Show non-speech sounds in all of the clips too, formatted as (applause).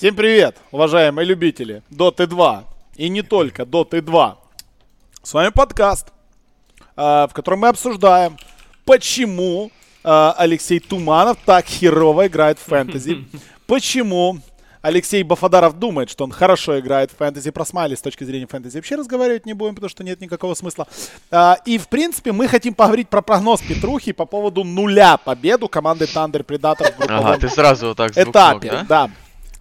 Всем привет, уважаемые любители Доты 2 и не только Доты 2. С вами подкаст, а, в котором мы обсуждаем, почему а, Алексей Туманов так херово играет в фэнтези, (laughs) почему Алексей Бафадаров думает, что он хорошо играет в фэнтези. Про Смайли с точки зрения фэнтези вообще разговаривать не будем, потому что нет никакого смысла. А, и, в принципе, мы хотим поговорить про прогноз Петрухи по поводу нуля победу команды Thunder Predators в групповом Ага, ты сразу вот так двух этапе. да? Да.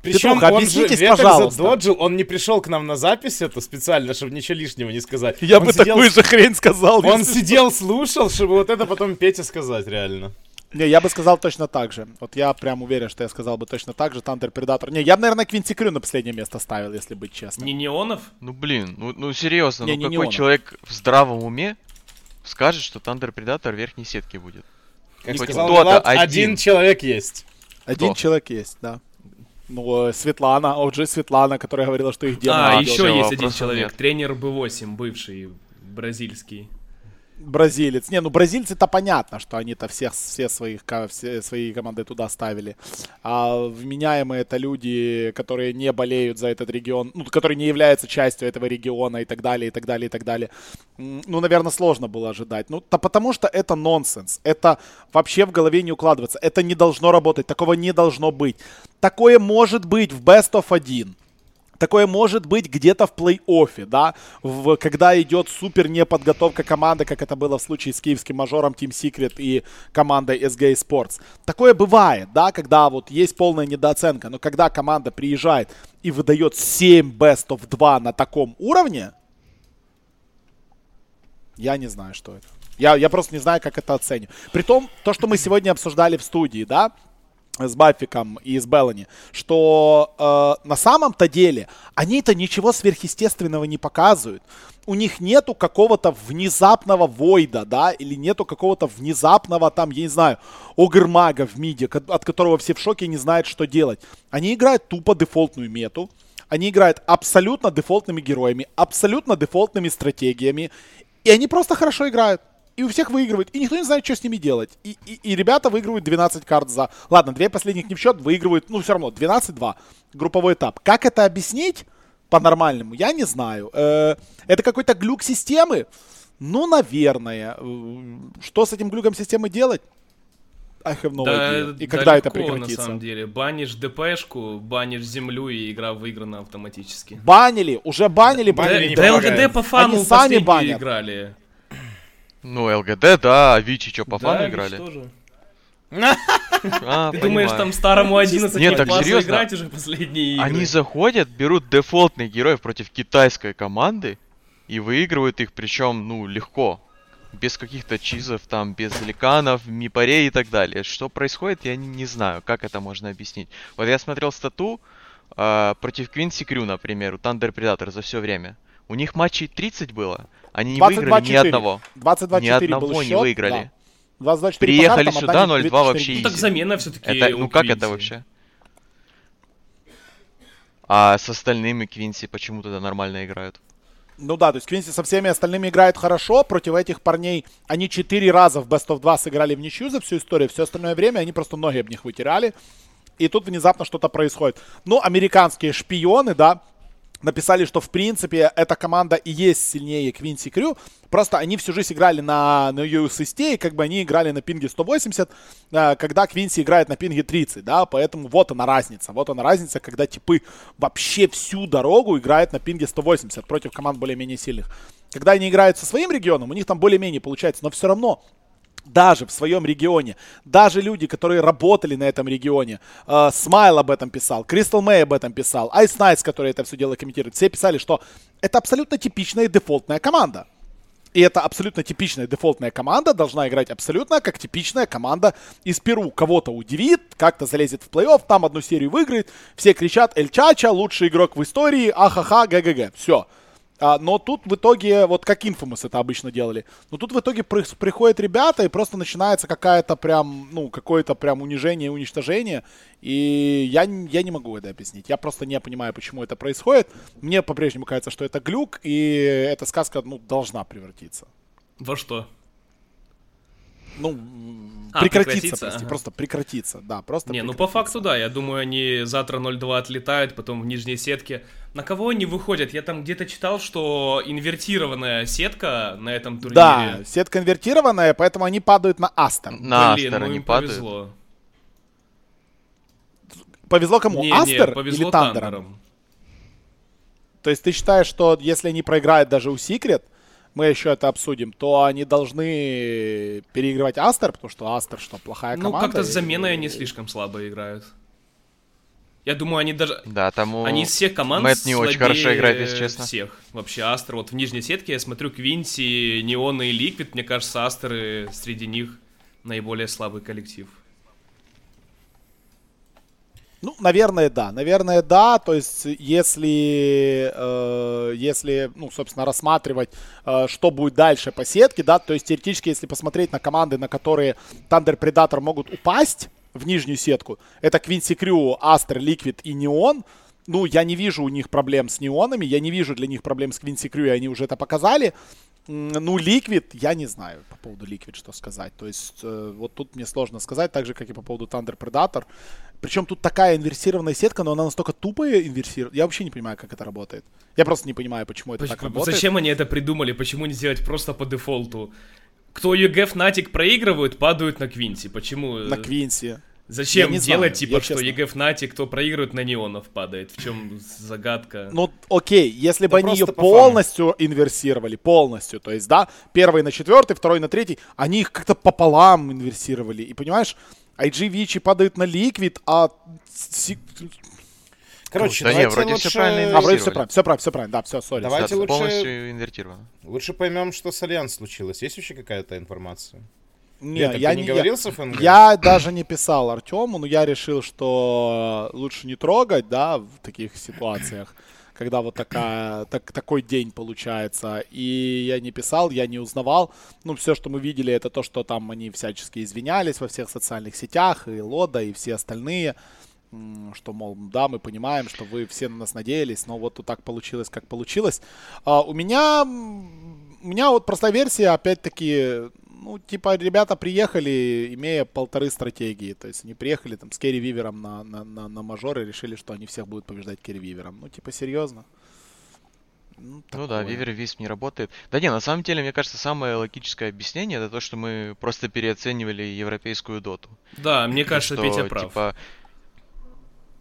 Причем он же объяснитесь, пожалуйста. задоджил, он не пришел к нам на запись это специально, чтобы ничего лишнего не сказать. Я Он бы сидел- такую же хрень сказал. Он если сидел, слушал, чтобы вот это потом Пете сказать, реально. Не, я бы сказал точно так же. Вот я прям уверен, что я сказал бы точно так же. Тандер Предатор. Не, я бы, наверное, Квинти Крю на последнее место ставил, если быть честным. Не неонов? Ну блин, ну, ну серьезно, Не, ну не какой неонов. человек в здравом уме скажет, что Thunder Predator верхней сетки будет? Как Хоть сказал Влад, один. один человек есть. Один Кто? человек есть, да. Ну, э, Светлана, OG Светлана, которая говорила, что их демон А, еще есть один человек. Тренер Б8, бывший, бразильский. Бразилец. Не, ну бразильцы-то понятно, что они-то всех, все, своих, все свои команды туда ставили. А вменяемые это люди, которые не болеют за этот регион, ну, которые не являются частью этого региона и так далее, и так далее, и так далее. Ну, наверное, сложно было ожидать. Ну, то потому что это нонсенс. Это вообще в голове не укладывается. Это не должно работать. Такого не должно быть. Такое может быть в Best of 1. Такое может быть где-то в плей-оффе, да, в, когда идет супер неподготовка команды, как это было в случае с киевским мажором Team Secret и командой SGA Sports. Такое бывает, да, когда вот есть полная недооценка, но когда команда приезжает и выдает 7 Best of 2 на таком уровне, я не знаю, что это. Я, я просто не знаю, как это оценю. Притом, то, что мы сегодня обсуждали в студии, да, с Баффиком и с Беллани, что э, на самом-то деле они-то ничего сверхъестественного не показывают. У них нету какого-то внезапного войда, да, или нету какого-то внезапного там, я не знаю, огрмага в миде, от которого все в шоке и не знают, что делать. Они играют тупо дефолтную мету, они играют абсолютно дефолтными героями, абсолютно дефолтными стратегиями, и они просто хорошо играют. И у всех выигрывают. И никто не знает, что с ними делать. И, и, и ребята выигрывают 12 карт за... Ладно, две последних не в счет, выигрывают, ну, все равно, 12-2. Групповой этап. Как это объяснить по-нормальному, я не знаю. Э, это какой-то глюк системы? Ну, наверное. Э, Что с этим глюком системы делать? I have no idea. И когда это далеко, прекратится? на самом деле. Банишь ДПшку, банишь землю, и игра выиграна автоматически. Банили, уже банили. Банили Да помогает. ЛГД по фану Они сами банят. играли. Ну, ЛГД, да, а Вичи что, по Да, фану играли? тоже. А, (laughs) Ты думаешь, понимаю. там старому 11 Нет, так серьезно. играть уже последние игры? Они заходят, берут дефолтных героев против китайской команды и выигрывают их, причем, ну, легко. Без каких-то чизов, там, без ликанов, мипарей и так далее. Что происходит, я не, не знаю, как это можно объяснить. Вот я смотрел стату а, против Квинси Крю, например, у Thunder Predator за все время. У них матчей 30 было, они не выиграли ни 22-4. одного. 22-4 Ни был одного не счет, выиграли. да. 22-4 по Приехали картам, сюда, отдали 0-2 24 вообще Ну так замена все-таки Это, ну как это вообще? А с остальными Квинси почему тогда нормально играют? Ну да, то есть Квинси со всеми остальными играет хорошо. Против этих парней они четыре раза в Best of 2 сыграли в ничью за всю историю. Все остальное время они просто ноги об них вытирали. И тут внезапно что-то происходит. Ну, американские шпионы, да, написали, что в принципе эта команда и есть сильнее Квинси Крю. Просто они всю жизнь играли на, на USST, и как бы они играли на пинге 180, э, когда Квинси играет на пинге 30, да, поэтому вот она разница. Вот она разница, когда типы вообще всю дорогу играют на пинге 180 против команд более-менее сильных. Когда они играют со своим регионом, у них там более-менее получается, но все равно даже в своем регионе, даже люди, которые работали на этом регионе, э, об этом писал, Кристал Мэй об этом писал, Айс Найтс, который это все дело комментирует, все писали, что это абсолютно типичная дефолтная команда. И эта абсолютно типичная дефолтная команда должна играть абсолютно как типичная команда из Перу. Кого-то удивит, как-то залезет в плей-офф, там одну серию выиграет, все кричат «Эль Чача, лучший игрок в истории, ахаха, ГГГ». Все. Но тут в итоге, вот как Infamous это обычно делали, но тут в итоге при- приходят ребята и просто начинается какая-то прям, ну, какое-то прям унижение и уничтожение. И я, я не могу это объяснить. Я просто не понимаю, почему это происходит. Мне по-прежнему кажется, что это глюк, и эта сказка, ну, должна превратиться. Во что? Ну, А, прекратиться, прекратиться, прости, ага. просто прекратиться, да, просто Не, ну по факту да, я думаю, они завтра 0-2 отлетают, потом в нижней сетке. На кого они выходят? Я там где-то читал, что инвертированная сетка на этом турнире. Да, сетка конвертированная, поэтому они падают на Астер. На Блин, Астер ну они им падают. повезло. Повезло кому? Не, Астер не, повезло или Тандерам? Тандерам. То есть ты считаешь, что если они проиграют даже у Секрет, мы еще это обсудим, то они должны переигрывать Астер, потому что Астер что, плохая Ну, команда? как-то с и- заменой они слишком слабо играют. Я думаю, они даже... Да, там у Они из всех команд Мэтт не очень хорошо играет, если честно. всех. Вообще, Астер, вот в нижней сетке я смотрю Квинси, Неон и Ликвид, мне кажется, Астеры среди них наиболее слабый коллектив. Ну, наверное, да. Наверное, да. То есть, если, э, если ну, собственно, рассматривать, э, что будет дальше по сетке, да, то есть, теоретически, если посмотреть на команды, на которые Thunder Predator могут упасть в нижнюю сетку, это Квинси Крю, Астер, Ликвид и Неон, ну, я не вижу у них проблем с неонами, я не вижу для них проблем с Квинси Крю, и они уже это показали. Ну, Ликвид, я не знаю по поводу Ликвид, что сказать. То есть, э, вот тут мне сложно сказать, так же, как и по поводу Thunder Predator. Причем тут такая инверсированная сетка, но она настолько тупая инверсирована. Я вообще не понимаю, как это работает. Я просто не понимаю, почему это так Почему- работает. Зачем они это придумали? Почему не сделать просто по дефолту? Кто EG Fnatic проигрывают, падают на Квинси. Почему? На Квинси. Зачем делать, знаю, типа, я что честно. EG Fnatic, кто проигрывает, на неонов падает? В чем загадка? Ну, окей, если бы Да они ее по фану. полностью инверсировали, полностью, то есть, да, первый на четвертый, второй на третий, они их как-то пополам инверсировали. И понимаешь, IG Vici падают на Liquid, а... Короче, Да не, давайте вроде лучше... всё правильно А, вроде все правильно, все правильно, все правильно, да, все, sorry. Давайте Да, лучше- полностью инвертировано. Лучше поймем, что с Альянс случилось. Есть вообще какая-то информация? Не, Нет, так я не говорил я- с fng? Я даже не писал Артему, но я решил, что лучше не трогать, да, в таких ситуациях, когда вот такая, так, такой день получается. И я не писал, я не узнавал. Ну, все, что мы видели, это то, что там они всячески извинялись во всех социальных сетях, и Лода, и все остальные. Что, мол, да, мы понимаем, что вы все на нас надеялись, но вот так получилось, как получилось. А, у меня, у меня вот простая версия, опять-таки, ну, типа, ребята приехали, имея полторы стратегии. То есть они приехали там с Керри Вивером на, на, на, на мажор и решили, что они всех будут побеждать Керри Вивером. Ну, типа, серьезно. Ну, Ну да. Вивер Висп не работает. Да не, на самом деле, мне кажется, самое логическое объяснение это то, что мы просто переоценивали европейскую доту. Да, мне кажется, что, Петя прав. Типа,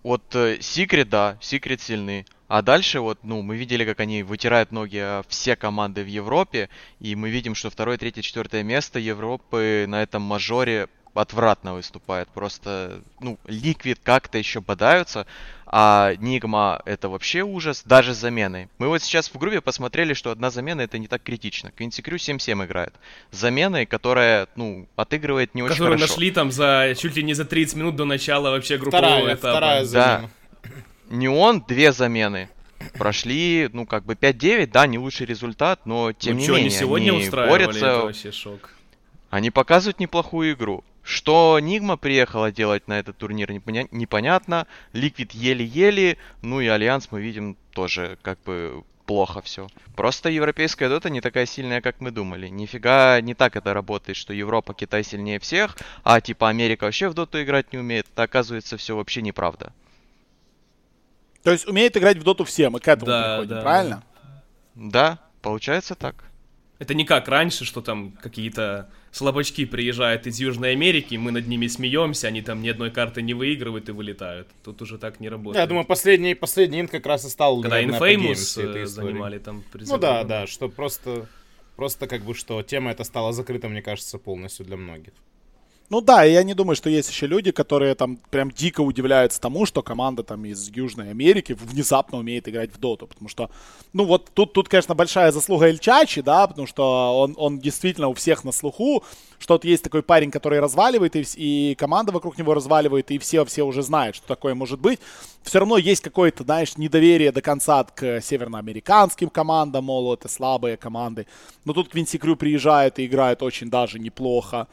вот Секрет, да, Секрет сильны. А дальше вот, ну, мы видели, как они вытирают ноги о все команды в Европе, и мы видим, что второе, третье, четвертое место Европы на этом мажоре отвратно выступает. Просто, ну, Ликвид как-то еще бодаются, а Нигма это вообще ужас, даже с заменой. Мы вот сейчас в группе посмотрели, что одна замена это не так критично. Квинси Крю 7-7 играет. С заменой, которая, ну, отыгрывает не очень Которые хорошо. нашли там за чуть ли не за 30 минут до начала вообще группового Вторая, этапа. вторая замена. Неон две замены. Прошли, ну, как бы 5-9, да, не лучший результат, но тем ну не что, менее, они сегодня они борются, это вообще шок. они показывают неплохую игру. Что Nigma приехала делать на этот турнир, непоня- непонятно. Liquid еле-еле, ну и Альянс мы видим тоже как бы плохо все. Просто европейская дота не такая сильная, как мы думали. Нифига не так это работает, что Европа, Китай сильнее всех, а типа Америка вообще в доту играть не умеет. Это оказывается все вообще неправда. То есть умеет играть в доту все, мы к этому Да, приходим, да, правильно? Да, получается так. Это не как раньше, что там какие-то слабачки приезжают из Южной Америки, мы над ними смеемся, они там ни одной карты не выигрывают и вылетают. Тут уже так не работает. Да, я думаю, последний, последний инт как раз и стал, Когда Infamous э, занимали там призы. Ну да, да, что просто, просто как бы, что тема эта стала закрыта, мне кажется, полностью для многих. Ну да, и я не думаю, что есть еще люди, которые там прям дико удивляются тому, что команда там из Южной Америки внезапно умеет играть в доту. Потому что, ну вот тут, тут конечно, большая заслуга Эльчачи, да, потому что он, он действительно у всех на слуху, что вот есть такой парень, который разваливает, и, и команда вокруг него разваливает, и все, все уже знают, что такое может быть. Все равно есть какое-то, знаешь, недоверие до конца к северноамериканским командам, мол, это слабые команды. Но тут Квинси Крю приезжает и играет очень даже неплохо.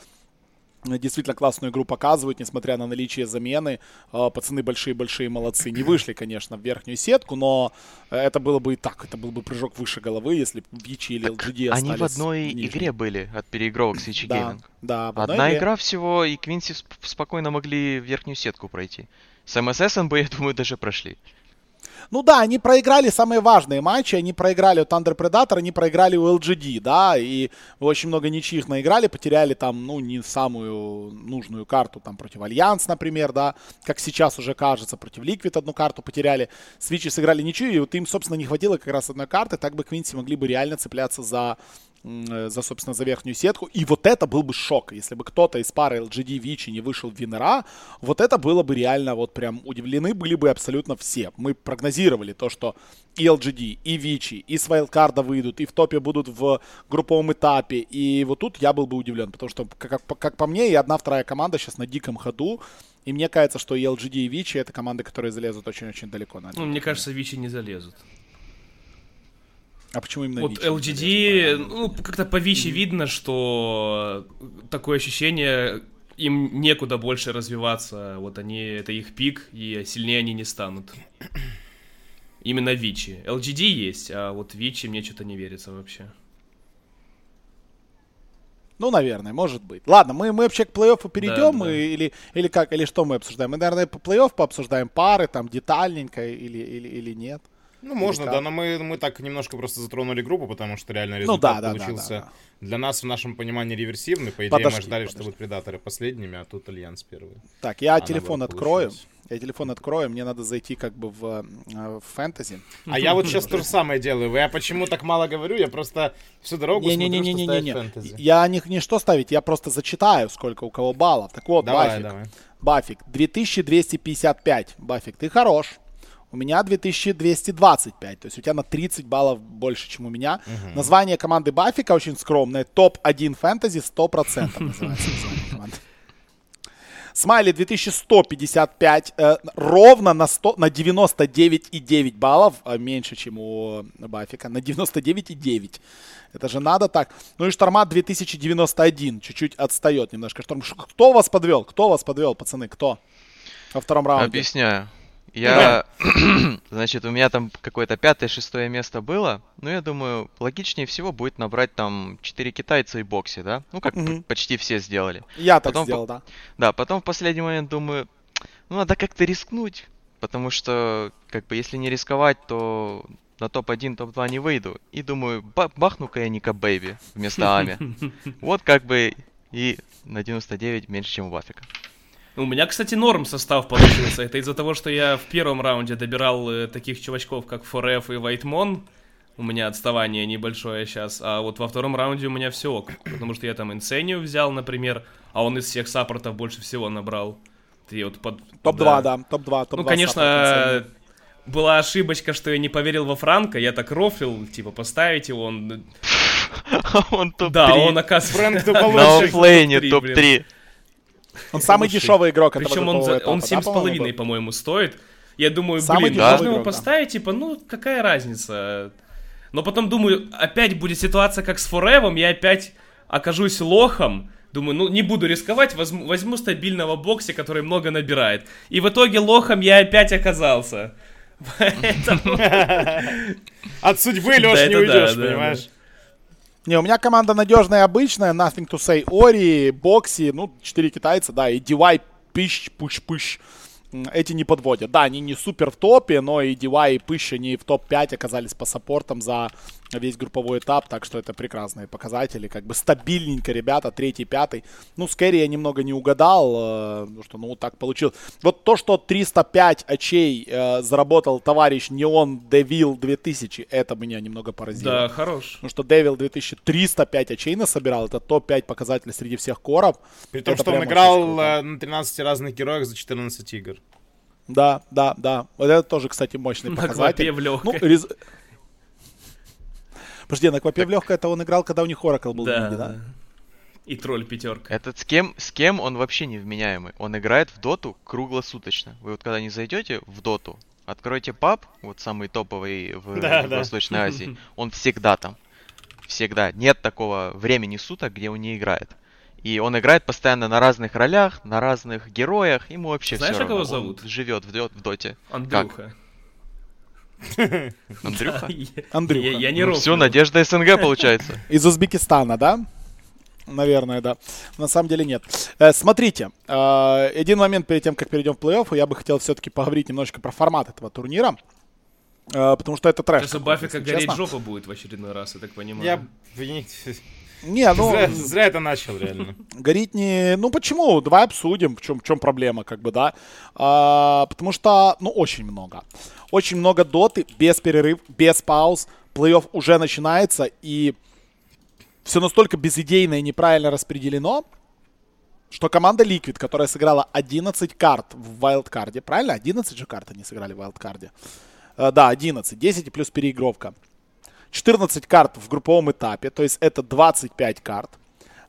Действительно классную игру показывают, несмотря на наличие замены. Э, пацаны большие-большие молодцы. Не вышли, конечно, в верхнюю сетку, но это было бы и так. Это был бы прыжок выше головы, если бы Вичи или LGD Они в одной в игре были от переигровок с Вичи да, да, в Одна игре. игра всего, и Квинси спокойно могли верхнюю сетку пройти. С МСС бы, я думаю, (laughs) даже прошли. Ну да, они проиграли самые важные матчи. Они проиграли у Thunder Predator, они проиграли у LGD, да, и очень много ничьих наиграли, потеряли там, ну, не самую нужную карту, там, против Альянс, например, да, как сейчас уже кажется, против Liquid одну карту потеряли. С Vici сыграли ничью, и вот им, собственно, не хватило как раз одной карты, так бы Квинси могли бы реально цепляться за за, собственно, за верхнюю сетку. И вот это был бы шок, если бы кто-то из пары LGD Вичи не вышел в Винера. Вот это было бы реально, вот прям удивлены были бы абсолютно все. Мы прогнозировали то, что и LGD, и Вичи, и с Вайлдкарда выйдут, и в топе будут в групповом этапе. И вот тут я был бы удивлен, потому что, как, как по мне, и одна-вторая команда сейчас на диком ходу. И мне кажется, что и LGD, и Вичи это команды, которые залезут очень-очень далеко. На ну, мне кажется, Вичи не залезут. А почему именно Вот LGD, ну, как-то по Вичи mm-hmm. видно, что такое ощущение, им некуда больше развиваться. Вот они, это их пик, и сильнее они не станут. Именно Вичи. LGD есть, а вот Вичи мне что-то не верится вообще. Ну, наверное, может быть. Ладно, мы, мы вообще к плей-оффу перейдем, да, да. или, или как, или что мы обсуждаем? Мы, наверное, по плей-офф пообсуждаем пары, там, детальненько, или, или, или нет? Ну, можно, да, но мы, мы так немножко просто затронули группу, потому что реально результат ну, да, получился да, да, да. для нас, в нашем понимании, реверсивный. По идее, подожди, мы ждали, подожди. что будут предаторы последними, а тут Альянс первый. Так, я а телефон открою. Я телефон открою, мне надо зайти как бы в, э, в фэнтези. А я вот сейчас то же самое делаю. Я почему так мало говорю? Я просто всю дорогу не, не, не, не, не, не. фэнтези. Я не, не что ставить, я просто зачитаю, сколько у кого баллов. Так вот, давай, Бафик. Давай. Бафик, 2255. Бафик, ты хорош. У меня 2225, то есть у тебя на 30 баллов больше, чем у меня. Угу. Название команды Бафика очень скромное. Топ-1 фэнтези 100% (laughs) называется название команды. Смайли 2155, э, ровно на, 100, на 99,9 баллов, э, меньше, чем у Бафика, на 99,9. Это же надо так. Ну и Штормат 2091, чуть-чуть отстает немножко. Шторм, кто вас подвел? Кто вас подвел, пацаны? Кто? Во втором раунде. Объясняю. Я, (clears throat) значит, у меня там какое-то пятое-шестое место было. Ну, я думаю, логичнее всего будет набрать там 4 китайца и бокси, да? Ну, как угу. почти все сделали. Я так потом, сделал, да. Да, потом в последний момент думаю, ну, надо как-то рискнуть. Потому что, как бы, если не рисковать, то на топ-1, топ-2 не выйду. И думаю, бахну-ка я Ника Бэйби вместо Ами. (laughs) Вот как бы и на 99 меньше, чем у Бафика. У меня, кстати, норм состав получился. Это из-за того, что я в первом раунде добирал э, таких чувачков, как Фореф и Вайтмон. У меня отставание небольшое сейчас. А вот во втором раунде у меня все ок. Потому что я там Инсению взял, например, а он из всех саппортов больше всего набрал. Ты вот под... Топ-2, да. да, топ-2, топ-2. Ну, конечно, была ошибочка, что я не поверил во Франка, я так рофлил, типа, поставить его, он... (laughs) Он топ-3. Да, он оказывается... Фрэнк (laughs) На оффлейне топ-3. Он самый дешевый игрок Причем он, за, он 7,5, по-моему, стоит. Я думаю, самый блин, можно его поставить, типа, ну, какая разница. Но потом думаю, опять будет ситуация, как с Форевом, я опять окажусь лохом. Думаю, ну, не буду рисковать, возьму, возьму стабильного боксе, который много набирает. И в итоге лохом я опять оказался. (laughs) (laughs) От судьбы, Леш, не уйдешь, понимаешь? Не, у меня команда надежная обычная, nothing to say. Ори, Бокси, ну, четыре китайца, да, и DY, пищ, пуш, пуш эти не подводят. Да, они не супер в топе, но и DY и Пыщ, они в топ-5 оказались по саппортам за весь групповой этап, так что это прекрасные показатели. Как бы стабильненько, ребята, третий, пятый. Ну, с Кэрри я немного не угадал, э, ну что, ну, так получилось. Вот то, что 305 очей э, заработал товарищ Неон Девил 2000, это меня немного поразило. Да, хорош. Потому что Девил 2305 очей насобирал, это топ-5 показателей среди всех коров. При том, это что он играл э, на 13 разных героях за 14 игр. Да, да, да. Вот это тоже, кстати, мощный на показатель. Ну, рез... Подожди, на Квапе в легкой это он играл, когда у них Оракл был да, в да? И тролль пятерка. Этот с кем, с кем он вообще невменяемый? Он играет в доту круглосуточно. Вы вот когда не зайдете в доту, откройте паб, вот самый топовый в, да, в да. Восточной (laughs) Азии, он всегда там. Всегда. Нет такого времени суток, где он не играет. И он играет постоянно на разных ролях, на разных героях. Ему вообще Знаешь, все равно. кого зовут? Он живет в, в доте. Андрюха. Андрюха? (laughs) Андрюха. Я, не ну, Все, Надежда СНГ (laughs) получается. Из Узбекистана, да? Наверное, да. На самом деле нет. Э, смотрите, э, один момент перед тем, как перейдем в плей-офф, я бы хотел все-таки поговорить немножечко про формат этого турнира. Э, потому что это трэш. Сейчас у Баффика гореть жопа будет в очередной раз, я так понимаю. Я... Не, ну... Зря, зря это начал, реально. Гореть не... Ну, почему? Давай обсудим, в чем, в чем проблема, как бы, да. А, потому что, ну, очень много. Очень много доты, без перерыв, без пауз. Плей-офф уже начинается, и все настолько безыдейно и неправильно распределено, что команда Liquid, которая сыграла 11 карт в wild card е, правильно? 11 же карт они сыграли в wild card е. Uh, да, 11. 10 плюс переигровка. 14 карт в групповом этапе, то есть это 25 карт.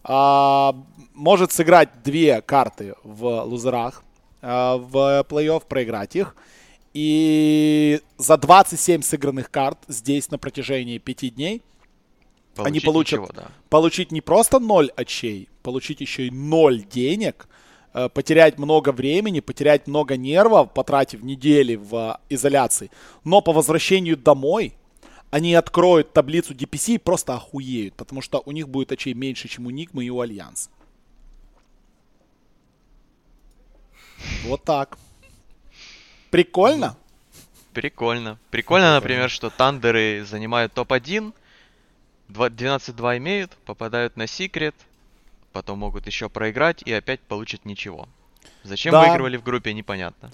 Uh, может сыграть две карты в лузерах uh, в плей-офф, проиграть их. И за 27 сыгранных карт здесь на протяжении 5 дней получить они получат ничего, да. получить не просто 0 очей, получить еще и 0 денег, э, потерять много времени, потерять много нервов, потратив недели в изоляции. Но по возвращению домой они откроют таблицу DPC и просто охуеют, потому что у них будет очей меньше, чем у Nigma и у Альянс. Вот так. Прикольно? Прикольно. Прикольно, например, что Тандеры занимают топ-1, 12-2 имеют, попадают на секрет, потом могут еще проиграть и опять получат ничего. Зачем да. выигрывали в группе, непонятно.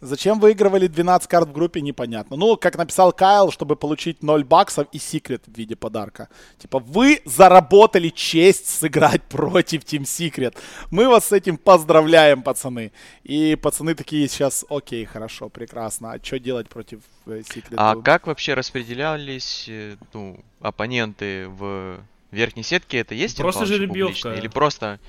Зачем выигрывали 12 карт в группе, непонятно. Ну, как написал Кайл, чтобы получить 0 баксов и секрет в виде подарка. Типа, вы заработали честь сыграть (laughs) против Team Secret. Мы вас с этим поздравляем, пацаны. И пацаны такие сейчас, окей, хорошо, прекрасно. А что делать против э, Secret? А как вообще распределялись э, ну, оппоненты в верхней сетке? Это есть Просто жеребьевка. Или просто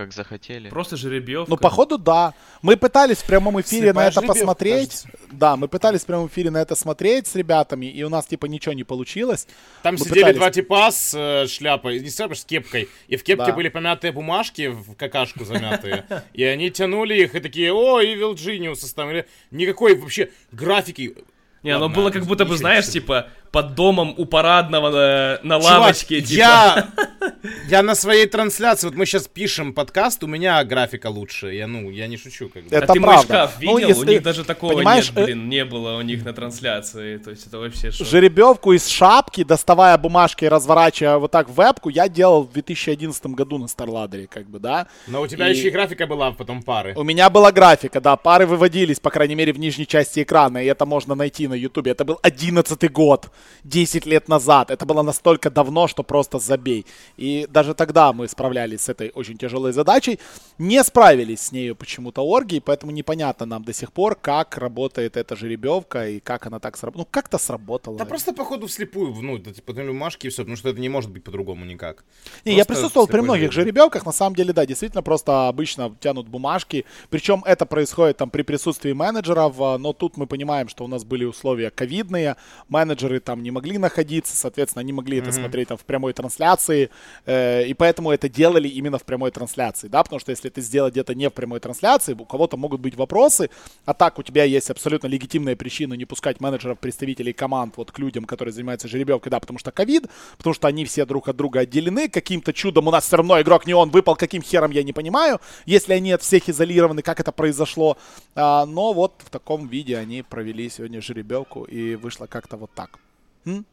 как захотели. Просто жеребьевка. Ну, походу, да. Мы пытались в прямом эфире Слепая на это посмотреть. Кажется. Да, мы пытались в прямом эфире на это смотреть с ребятами, и у нас, типа, ничего не получилось. Там мы сидели пытались... два типа с э, шляпой, не с шляпой, с кепкой. И в кепке да. были помятые бумажки, в какашку замятые. (laughs) И они тянули их, и такие, о, Evil Genius. Никакой вообще графики не, оно было как будто бы, знаешь, типа, под домом у парадного на, на лавочке. типа. я, (laughs) я на своей трансляции, вот мы сейчас пишем подкаст, у меня графика лучше. Я, ну, я не шучу. Как бы. Это а ты правда. мой шкаф ну, видел? Ну, если... У них даже такого Понимаешь, нет, э, блин, не было у них на трансляции. То есть это вообще шок. Жеребьевку из шапки, доставая бумажки и разворачивая вот так в вебку, я делал в 2011 году на Старладере, как бы, да. Но у тебя и... еще и графика была, потом пары. У меня была графика, да, пары выводились, по крайней мере, в нижней части экрана, и это можно найти на ютубе. Это был 11 год. 10 лет назад. Это было настолько давно, что просто забей. И даже тогда мы справлялись с этой очень тяжелой задачей. Не справились с нею почему-то орги, поэтому непонятно нам до сих пор, как работает эта жеребьевка и как она так сработала. Ну, как-то сработала. Да просто, походу, вслепую, ну, типа, бумажки и все, потому что это не может быть по-другому никак. Не, я присутствовал при многих жеребьевках, на самом деле, да, действительно, просто обычно тянут бумажки. Причем это происходит там при присутствии менеджеров, а, но тут мы понимаем, что у нас были условия ковидные, менеджеры там не могли находиться, соответственно, они могли mm-hmm. это смотреть там в прямой трансляции, э, и поэтому это делали именно в прямой трансляции, да, потому что если это сделать где-то не в прямой трансляции, у кого-то могут быть вопросы, а так у тебя есть абсолютно легитимная причина не пускать менеджеров, представителей команд вот к людям, которые занимаются жеребьевкой, да, потому что ковид, потому что они все друг от друга отделены, каким-то чудом у нас все равно игрок не он выпал, каким хером я не понимаю, если они от всех изолированы, как это произошло, а, но вот в таком виде они провели сегодня жеребьевку и вышло как-то вот так. М?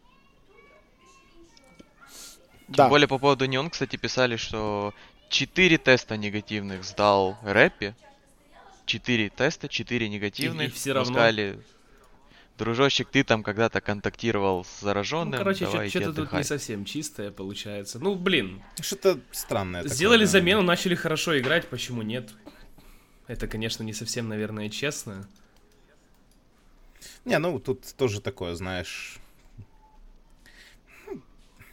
Тем да. более по поводу Неон, кстати, писали, что 4 теста негативных сдал Рэппи. 4 теста, 4 негативных. И, и все равно... Сказали, дружочек, ты там когда-то контактировал с зараженным. Ну, короче, что-то тут не совсем чистое получается. Ну, блин. Что-то странное. Сделали такое, замену, да. начали хорошо играть, почему нет? Это, конечно, не совсем, наверное, честно. Не, ну тут тоже такое, знаешь,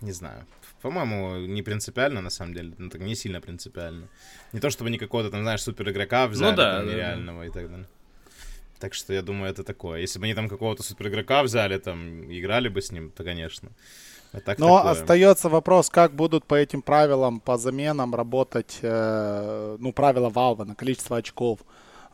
не знаю. По-моему, не принципиально, на самом деле. Ну, так не сильно принципиально. Не то, чтобы они какого-то там, знаешь, супер игрока взяли, ну, да, там, нереального да. и так далее. Так что я думаю, это такое. Если бы они там какого-то супер игрока взяли, там, играли бы с ним, то, конечно. А так Но такое. остается вопрос, как будут по этим правилам, по заменам работать, э, ну, правила Valve на количество очков.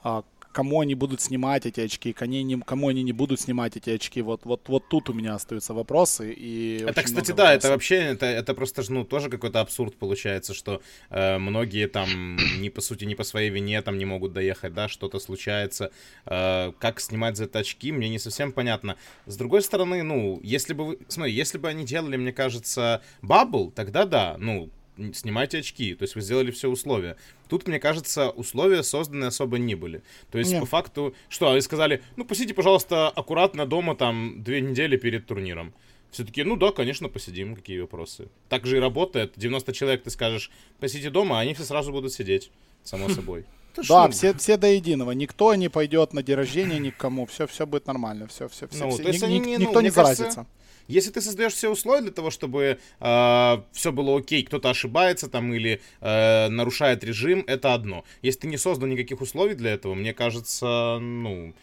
Э, кому они будут снимать эти очки, кому они не будут снимать эти очки. Вот, вот, вот тут у меня остаются вопросы. И это, кстати, да, это вообще, это, это просто, ну, тоже какой-то абсурд получается, что э, многие там, не по сути, не по своей вине там не могут доехать, да, что-то случается. Э, как снимать за это очки, мне не совсем понятно. С другой стороны, ну, если бы вы, смотри, если бы они делали, мне кажется, бабл, тогда да, ну, снимайте очки, то есть вы сделали все условия. Тут, мне кажется, условия созданы особо не были. То есть, Нет. по факту, что, вы сказали, ну, посидите, пожалуйста, аккуратно дома там две недели перед турниром. Все таки ну да, конечно, посидим, какие вопросы. Так же и работает. 90 человек ты скажешь, посидите дома, а они все сразу будут сидеть, само собой. (laughs) Да, все, все до единого. Никто не пойдет на день рождения никому. Все, все будет нормально. Все, все, все. Ну, все. Ни, они, ни, никто ну, не заразится. Кажется, если ты создаешь все условия для того, чтобы э, все было окей, кто-то ошибается там или э, нарушает режим, это одно. Если ты не создал никаких условий для этого, мне кажется, ну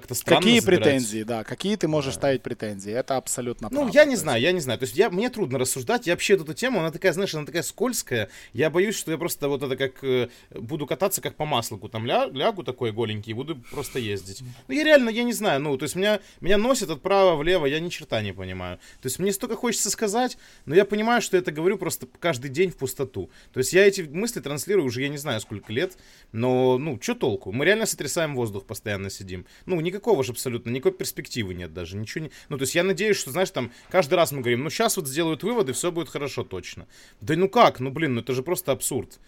как-то странно Какие забирать. претензии, да, какие ты можешь да. ставить претензии, это абсолютно Ну, правда, я не знаю, я не знаю, то есть я, мне трудно рассуждать, я вообще эту тему, она такая, знаешь, она такая скользкая, я боюсь, что я просто вот это как, э, буду кататься как по маслу, там ля, лягу такой голенький буду просто ездить. Ну, я реально, я не знаю, ну, то есть меня, меня носит от права влево, я ни черта не понимаю. То есть мне столько хочется сказать, но я понимаю, что я это говорю просто каждый день в пустоту. То есть я эти мысли транслирую уже, я не знаю, сколько лет, но, ну, что толку? Мы реально сотрясаем воздух, постоянно сидим. Ну, никакого же абсолютно, никакой перспективы нет даже, ничего не... Ну, то есть я надеюсь, что, знаешь, там, каждый раз мы говорим, ну, сейчас вот сделают выводы, все будет хорошо точно. Да ну как? Ну, блин, ну это же просто абсурд.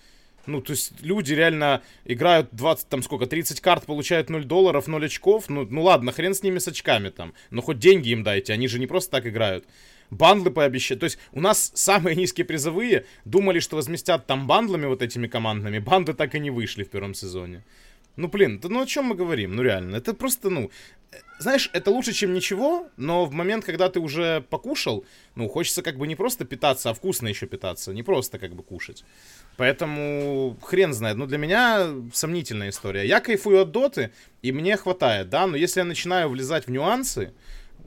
Ну, то есть люди реально играют 20, там сколько, 30 карт, получают 0 долларов, 0 очков. Ну, ну ладно, хрен с ними с очками там. Но хоть деньги им дайте, они же не просто так играют. Бандлы пообещать. То есть у нас самые низкие призовые думали, что возместят там бандлами вот этими командными. Банды так и не вышли в первом сезоне. Ну, блин, ну о чем мы говорим? Ну, реально, это просто, ну... Знаешь, это лучше, чем ничего, но в момент, когда ты уже покушал, ну, хочется как бы не просто питаться, а вкусно еще питаться, не просто как бы кушать. Поэтому хрен знает. Ну, для меня сомнительная история. Я кайфую от доты, и мне хватает, да, но если я начинаю влезать в нюансы,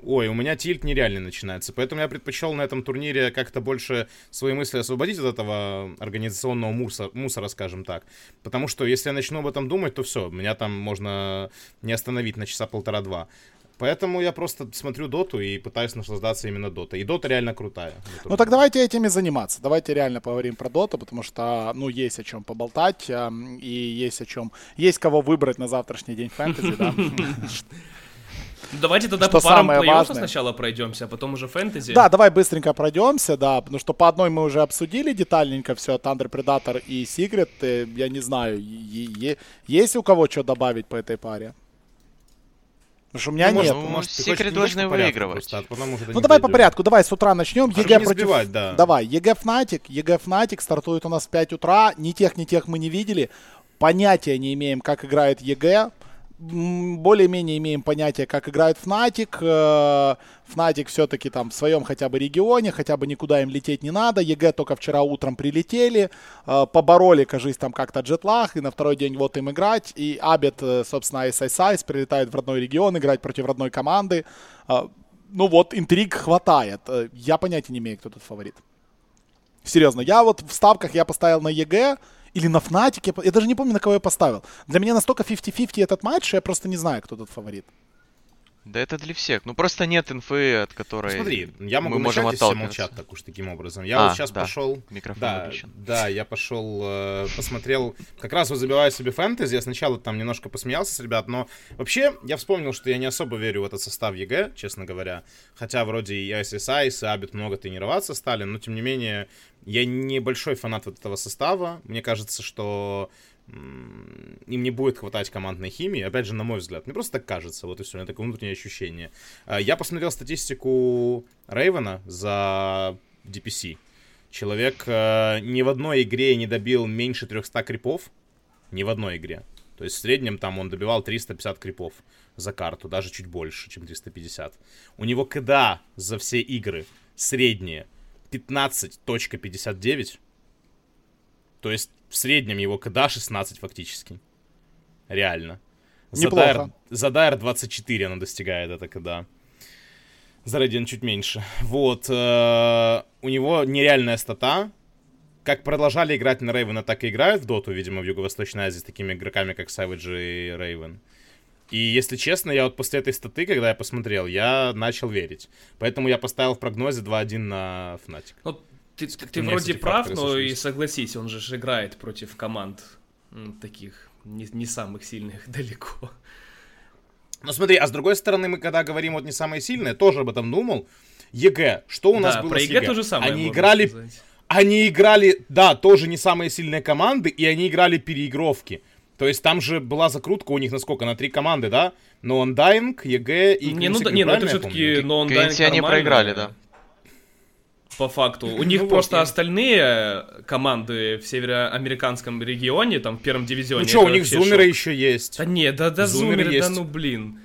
ой, у меня тильт нереальный начинается. Поэтому я предпочел на этом турнире как-то больше свои мысли освободить от этого организационного мусора, мусора, скажем так. Потому что если я начну об этом думать, то все, меня там можно не остановить на часа полтора-два. Поэтому я просто смотрю доту и пытаюсь наслаждаться именно дотой. И дота реально крутая. Ну так давайте этими заниматься. Давайте реально поговорим про доту, потому что, ну, есть о чем поболтать, и есть о чем... Есть кого выбрать на завтрашний день фэнтези, да. (laughs) Давайте тогда что по парам плей сначала пройдемся, а потом уже фэнтези. Да, давай быстренько пройдемся, да, потому что по одной мы уже обсудили детальненько все, Thunder Predator и Secret, э, я не знаю, есть у кого что добавить по этой паре? Потому что у меня ну, нет. Ну, может, Секрет должны выигрывать. Просто, а ну давай по порядку, давай с утра начнем. EG против... Сбивать, да. Давай, EG Fnatic. EG Fnatic стартует у нас в 5 утра. Ни тех, ни тех мы не видели. Понятия не имеем, как играет EG более-менее имеем понятие, как играет Fnatic. Э, Fnatic все-таки там в своем хотя бы регионе, хотя бы никуда им лететь не надо. EG только вчера утром прилетели, э, побороли, кажись, там как-то jet lag, и на второй день вот им играть. И Abed, э, собственно, iceiceice прилетает в родной регион играть против родной команды. Ну вот, интриг хватает. Я понятия не имею, кто тут фаворит. Серьезно, я вот в ставках я поставил на EG, или на Fnatic. Я даже не помню, на кого я поставил. Для меня настолько 50-50 этот матч, что я просто не знаю, кто тут фаворит. Да это для всех. Ну просто нет инфы, от которой. Ну, смотри, я могу мы можем начать, все молчат так уж таким образом. Я а, вот сейчас да. пошел. Микрофон да, выключен. Да, я пошел, э, посмотрел. Как раз вот забиваю себе фэнтези. Я сначала там немножко посмеялся с ребят, но вообще я вспомнил, что я не особо верю в этот состав EG, честно говоря. Хотя вроде и SSI, и Абит много тренироваться стали, но тем не менее я не большой фанат вот этого состава. Мне кажется, что им не будет хватать командной химии, опять же, на мой взгляд. Мне просто так кажется, вот и все, у меня такое внутреннее ощущение. А, я посмотрел статистику Рейвена за DPC. Человек э, ни в одной игре не добил меньше 300 крипов. Ни в одной игре. То есть в среднем там он добивал 350 крипов за карту, даже чуть больше, чем 350. У него КДА за все игры средние 15.59. То есть в среднем его КДА 16 фактически. Реально. Неплохо. За Дайр 24 она достигает это КДА. За Radiant чуть меньше. Вот. Э, у него нереальная стата. Как продолжали играть на Рейвена, так и играют в Доту, видимо, в Юго-Восточной Азии с такими игроками, как Savage и Рейвен. И, если честно, я вот после этой статы, когда я посмотрел, я начал верить. Поэтому я поставил в прогнозе 2-1 на Fnatic. Ну, ты, ты вроде прав, но и согласись, он же играет против команд таких не, не самых сильных (laughs) далеко. Но смотри, а с другой стороны, мы когда говорим вот не самые сильные, тоже об этом думал. EG, что у нас да, было про с EG? то же самое. Они играли, сказать. они играли, да, тоже не самые сильные команды, и они играли переигровки. То есть там же была закрутка у них на сколько? На три команды, да? Но Undying, EG и Не, ну, да, не, ну это все-таки но Undying они проиграли, да. По факту. У них ну, просто вот, остальные команды в североамериканском регионе, там в первом дивизионе. Ну что, у них зумеры еще есть. Да нет, да, да, зумеры, да ну блин.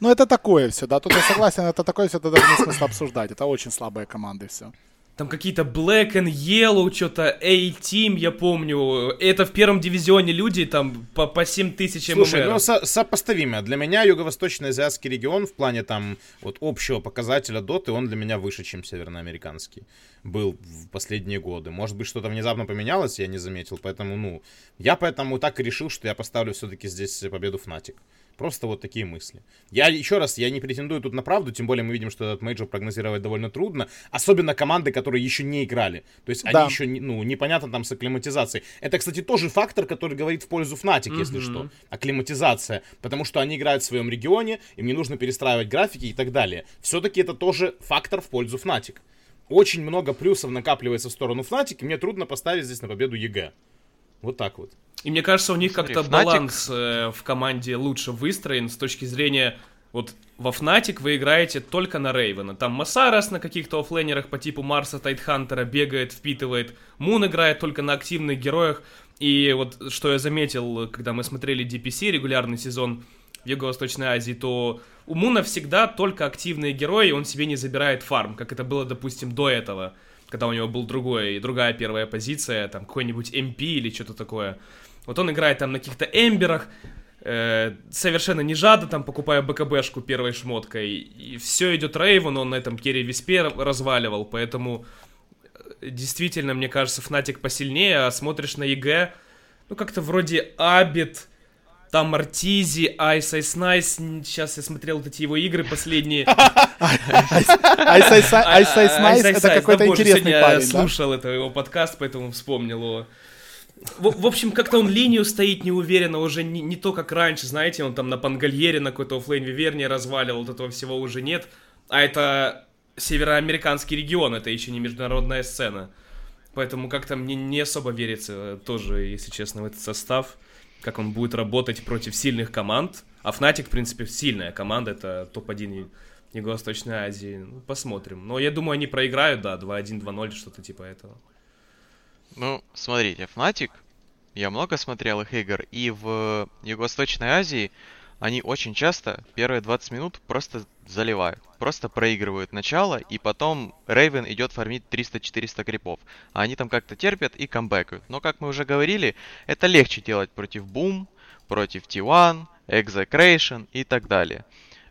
Ну это такое все, да, тут я согласен, это такое все, это даже не смысл обсуждать, это очень слабые команды все. Там какие-то Black and Yellow, что-то A-Team, я помню. Это в первом дивизионе люди там по, по 7 тысяч Слушай, MMR. ну со- сопоставимо. Для меня юго-восточный азиатский регион в плане там вот общего показателя доты, он для меня выше, чем северноамериканский был в последние годы. Может быть, что-то внезапно поменялось, я не заметил. Поэтому, ну, я поэтому так и решил, что я поставлю все-таки здесь победу Fnatic. Просто вот такие мысли. Я еще раз, я не претендую тут на правду, тем более мы видим, что этот мейджор прогнозировать довольно трудно, особенно команды, которые еще не играли. То есть да. они еще, ну, непонятно там с акклиматизацией. Это, кстати, тоже фактор, который говорит в пользу Fnatic, mm-hmm. если что. Акклиматизация. Потому что они играют в своем регионе, им не нужно перестраивать графики и так далее. Все-таки это тоже фактор в пользу Fnatic. Очень много плюсов накапливается в сторону Fnatic, и мне трудно поставить здесь на победу EG. Вот так вот. И мне кажется, у них как-то баланс э, в команде лучше выстроен с точки зрения вот во Fnatic вы играете только на Рейвена. Там Масарас на каких-то оффлейнерах по типу Марса Тайтхантера бегает, впитывает. Мун играет только на активных героях. И вот что я заметил, когда мы смотрели DPC, регулярный сезон в Юго-Восточной Азии, то у Муна всегда только активные герои, и он себе не забирает фарм, как это было, допустим, до этого когда у него был другой, другая первая позиция, там какой-нибудь MP или что-то такое. Вот он играет там на каких-то эмберах, э, совершенно не жадно, там покупая БКБшку первой шмоткой, и все идет Рейвен, он на этом керри Виспе разваливал, поэтому э, действительно, мне кажется, Fnatic посильнее, а смотришь на EG, ну как-то вроде Абит, там Артизи, Айс Айс Найс. Сейчас я смотрел вот эти его игры последние. Айс Айс Найс это какой-то интересный парень, Я слушал это его подкаст, поэтому вспомнил его. В, в общем, как-то он линию стоит неуверенно, уже не, не то, как раньше, знаете, он там на Пангальере, на какой-то оффлейн Виверне разваливал, вот этого всего уже нет. А это североамериканский регион, это еще не международная сцена. Поэтому как-то мне не особо верится тоже, если честно, в этот состав как он будет работать против сильных команд. А Fnatic, в принципе, сильная команда, это топ-1 Юго-Восточной Азии. Ну, посмотрим. Но я думаю, они проиграют, да, 2-1, 2-0, что-то типа этого. Ну, смотрите, Fnatic, я много смотрел их игр, и в Юго-Восточной Азии они очень часто первые 20 минут просто заливают. Просто проигрывают начало, и потом Рейвен идет фармить 300-400 крипов. А они там как-то терпят и камбэкают. Но, как мы уже говорили, это легче делать против Boom, против T1, Execration и так далее.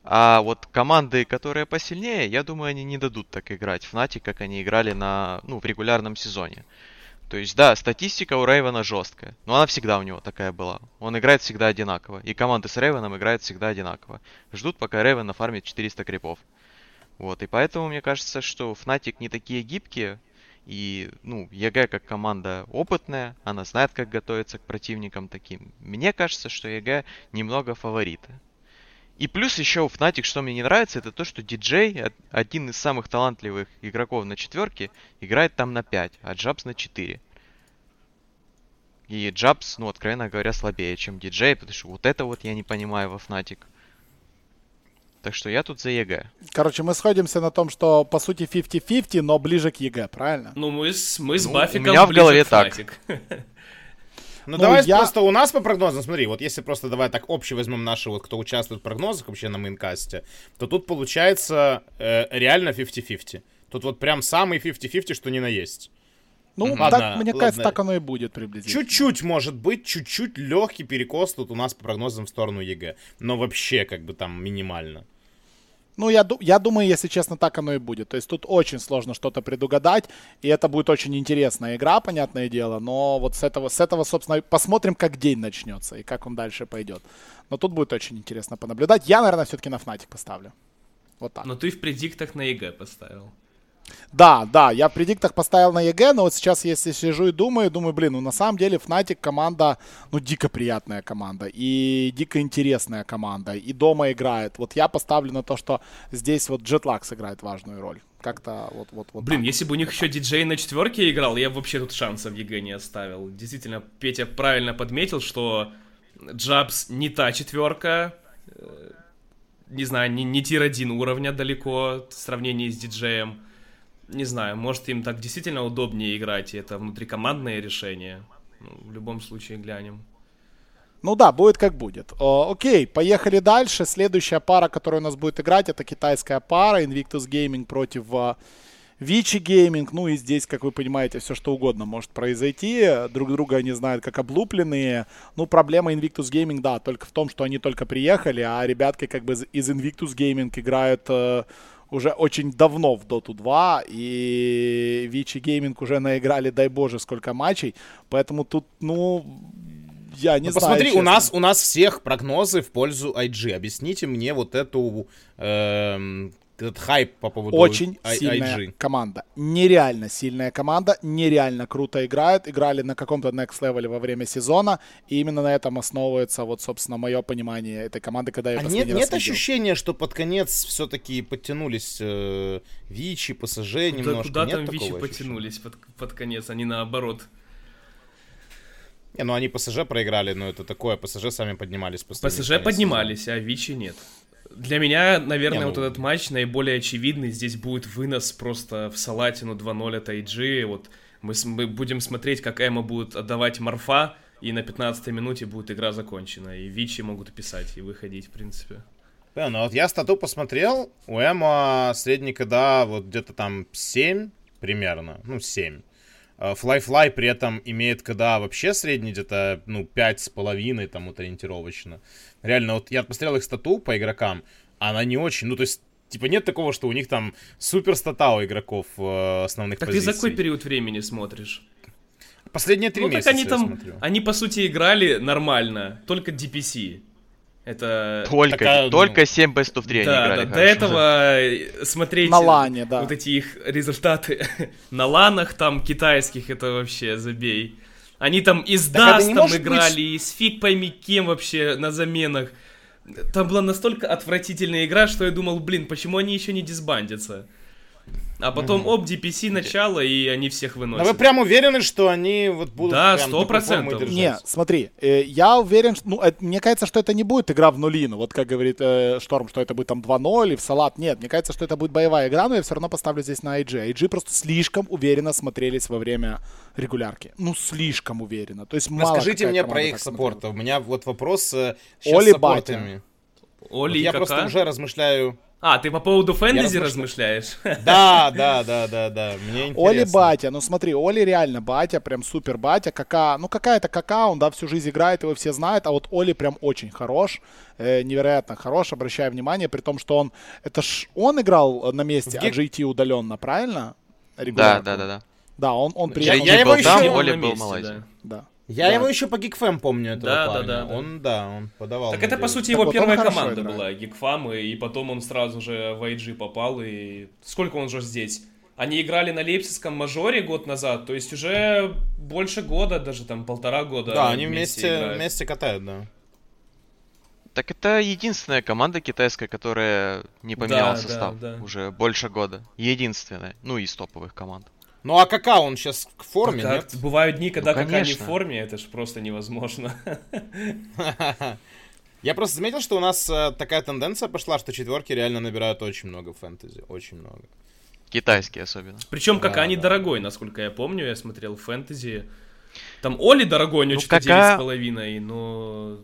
А вот команды, которые посильнее, я думаю, они не дадут так играть в Nati, как они играли на, ну, в регулярном сезоне. То есть, да, статистика у Рейвена жесткая, но она всегда у него такая была. Он играет всегда одинаково, и команды с Рейвеном играют всегда одинаково. Ждут, пока Рейвен нафармит 400 крипов. Вот, и поэтому мне кажется, что Fnatic не такие гибкие, и, ну, EG как команда опытная, она знает, как готовиться к противникам таким. Мне кажется, что EG немного фавориты. И плюс еще у Fnatic, что мне не нравится, это то, что диджей, один из самых талантливых игроков на четверке, играет там на 5, а Джабс на 4. И Джабс, ну, откровенно говоря, слабее, чем диджей, потому что вот это вот я не понимаю во Fnatic. Так что я тут за EG. Короче, мы сходимся на том, что по сути 50-50, но ближе к EG, правильно? Ну, мы с, мы с ну, Бафиком у меня в голове так. (laughs) Ну, ну давай я... просто у нас по прогнозам, смотри, вот если просто давай так общий возьмем наши, вот кто участвует в прогнозах вообще на Maincast е, то тут получается э, реально 50-50. Тут вот прям самый 50-50, что ни на есть. Ну, ладно, так, мне ладно. кажется, так оно и будет приблизительно. Чуть-чуть, может быть, чуть-чуть легкий перекос тут у нас по прогнозам в сторону EG. Но вообще, как бы там, минимально. Ну, я, я думаю, если честно, так оно и будет. То есть тут очень сложно что-то предугадать, и это будет очень интересная игра, понятное дело, но вот с этого, с этого, собственно, посмотрим, как день начнется и как он дальше пойдет. Но тут будет очень интересно понаблюдать. Я, наверное, все-таки на Fnatic поставлю. Вот так. Но ты в предиктах на EG поставил. Да, да, я в предиктах поставил на EG, но вот сейчас, если сижу и думаю, думаю, блин, ну на самом деле Fnatic команда, ну дико приятная команда и дико интересная команда, и дома играет. Вот я поставлю на то, что здесь вот Jetlag сыграет важную роль. Как-то вот, вот, вот. Блин, так. если бы у них еще диджей на четверке играл, я бы вообще тут шансов EG не оставил. Действительно, Петя правильно подметил, что Джабс не та четверка, э, не знаю, не, не tier-1 уровня далеко в сравнении с диджеем не знаю, может им так действительно удобнее играть, и это внутрикомандное решение. Ну, в любом случае глянем. Ну да, будет как будет. О, окей, поехали дальше. Следующая пара, которая у нас будет играть, это китайская пара Invictus Gaming против Вичи Gaming. Ну и здесь, как вы понимаете, все что угодно может произойти. Друг друга они знают как облупленные. Ну, проблема Invictus Gaming, да, только в том, что они только приехали, а ребятки как бы из Invictus Gaming играют э, уже очень давно в Dota 2, и Вичи Гейминг уже наиграли, дай боже, сколько матчей, поэтому тут, ну, я не ну, знаю. Посмотри, у нас, у нас всех прогнозы в пользу IG. Объясните мне вот эту э, этот хайп по поводу Очень I- сильная IG. команда. Нереально сильная команда, нереально круто играют. Играли на каком-то next level во время сезона, и именно на этом основывается, вот, собственно, мое понимание этой команды, когда я а нет, нет ощущения, что под конец все-таки подтянулись э, Вичи, ПСЖ куда, немножко? Куда нет там Вичи подтянулись под, под конец, они наоборот. Не, ну они ПСЖ проиграли, но это такое, ПСЖ сами поднимались. ПСЖ поднимались, а Вичи нет. Для меня, наверное, Не, ну... вот этот матч наиболее очевидный. Здесь будет вынос просто в салатину 2-0 от IG. Вот мы, мы будем смотреть, как Эма будет отдавать Морфа, и на 15 минуте будет игра закончена. И Вичи могут писать и выходить, в принципе. Да, ну вот я стату посмотрел, у Эма средний КДА вот где-то там 7 примерно, ну 7. Fly-Fly при этом имеет КДА вообще средний где-то, ну, 5,5 там вот ориентировочно. Реально, вот я посмотрел их стату по игрокам, она не очень, ну, то есть Типа нет такого, что у них там супер стата у игроков э, основных так позиций. Так ты за какой период времени смотришь? Последние три ну, месяца они там, смотрю. они по сути играли нормально, только DPC. Это только, такая, ну, только 7 best of 3 да, играли. Да, до этого смотреть на лане, да. вот эти их результаты (laughs) на ланах там китайских, это вообще забей. Они там и с Дастом играли, быть... и с фиг пойми кем вообще на заменах. Там была настолько отвратительная игра, что я думал, блин, почему они еще не дисбандятся? А потом, mm-hmm. оп, DPC начало, и они всех выносят. Но вы прям уверены, что они вот будут Да, сто процентов. Не, смотри, э, я уверен, что, ну, это, мне кажется, что это не будет игра в нулину, вот как говорит э, Шторм, что это будет там 2-0 и в салат. Нет, мне кажется, что это будет боевая игра, но я все равно поставлю здесь на IG. IG просто слишком уверенно смотрелись во время регулярки. Ну, слишком уверенно. То есть мало Расскажите мне про их саппорта. У меня вот вопрос э, Оли с Батя. Оли вот я просто уже размышляю а, ты по поводу фэнтези размышляешь? (laughs) Да, да, да, да, да. Мне интересно. Оли батя, ну смотри, Оли реально батя, прям супер батя. Кака, ну какая-то кака, он да всю жизнь играет, его все знают, а вот Оли прям очень хорош, э, невероятно хорош, обращаю внимание, при том, что он, это ж он играл на месте, а GT удаленно, правильно? Да, да, да, да. Да, он, он приехал. Я, я его еще... Оли был в Да. Я да. его еще по Гикфэм помню этого да, парня. Да, да, Он, да, он подавал. Так это, по сути, его так первая вот команда была, Гикфам, и, и потом он сразу же в IG попал, и сколько он же здесь? Они играли на Лейпцигском мажоре год назад, то есть уже больше года, даже там полтора года. Да, они вместе, вместе, вместе катают, да. Так это единственная команда китайская, которая не поменяла да, состав да, да. уже больше года. Единственная, ну из топовых команд. Ну а кака он сейчас в форме, как? нет? Бывают дни, когда ну, кака не в форме, это же просто невозможно. (laughs) Я просто заметил, что у нас э, такая тенденция пошла, что четверки реально набирают очень много фэнтези, очень много. Китайские особенно. Причем кака да, недорогой, насколько я помню, я смотрел фэнтези. Там Оли дорогой, у него ну, что-то кака... 9,5, но...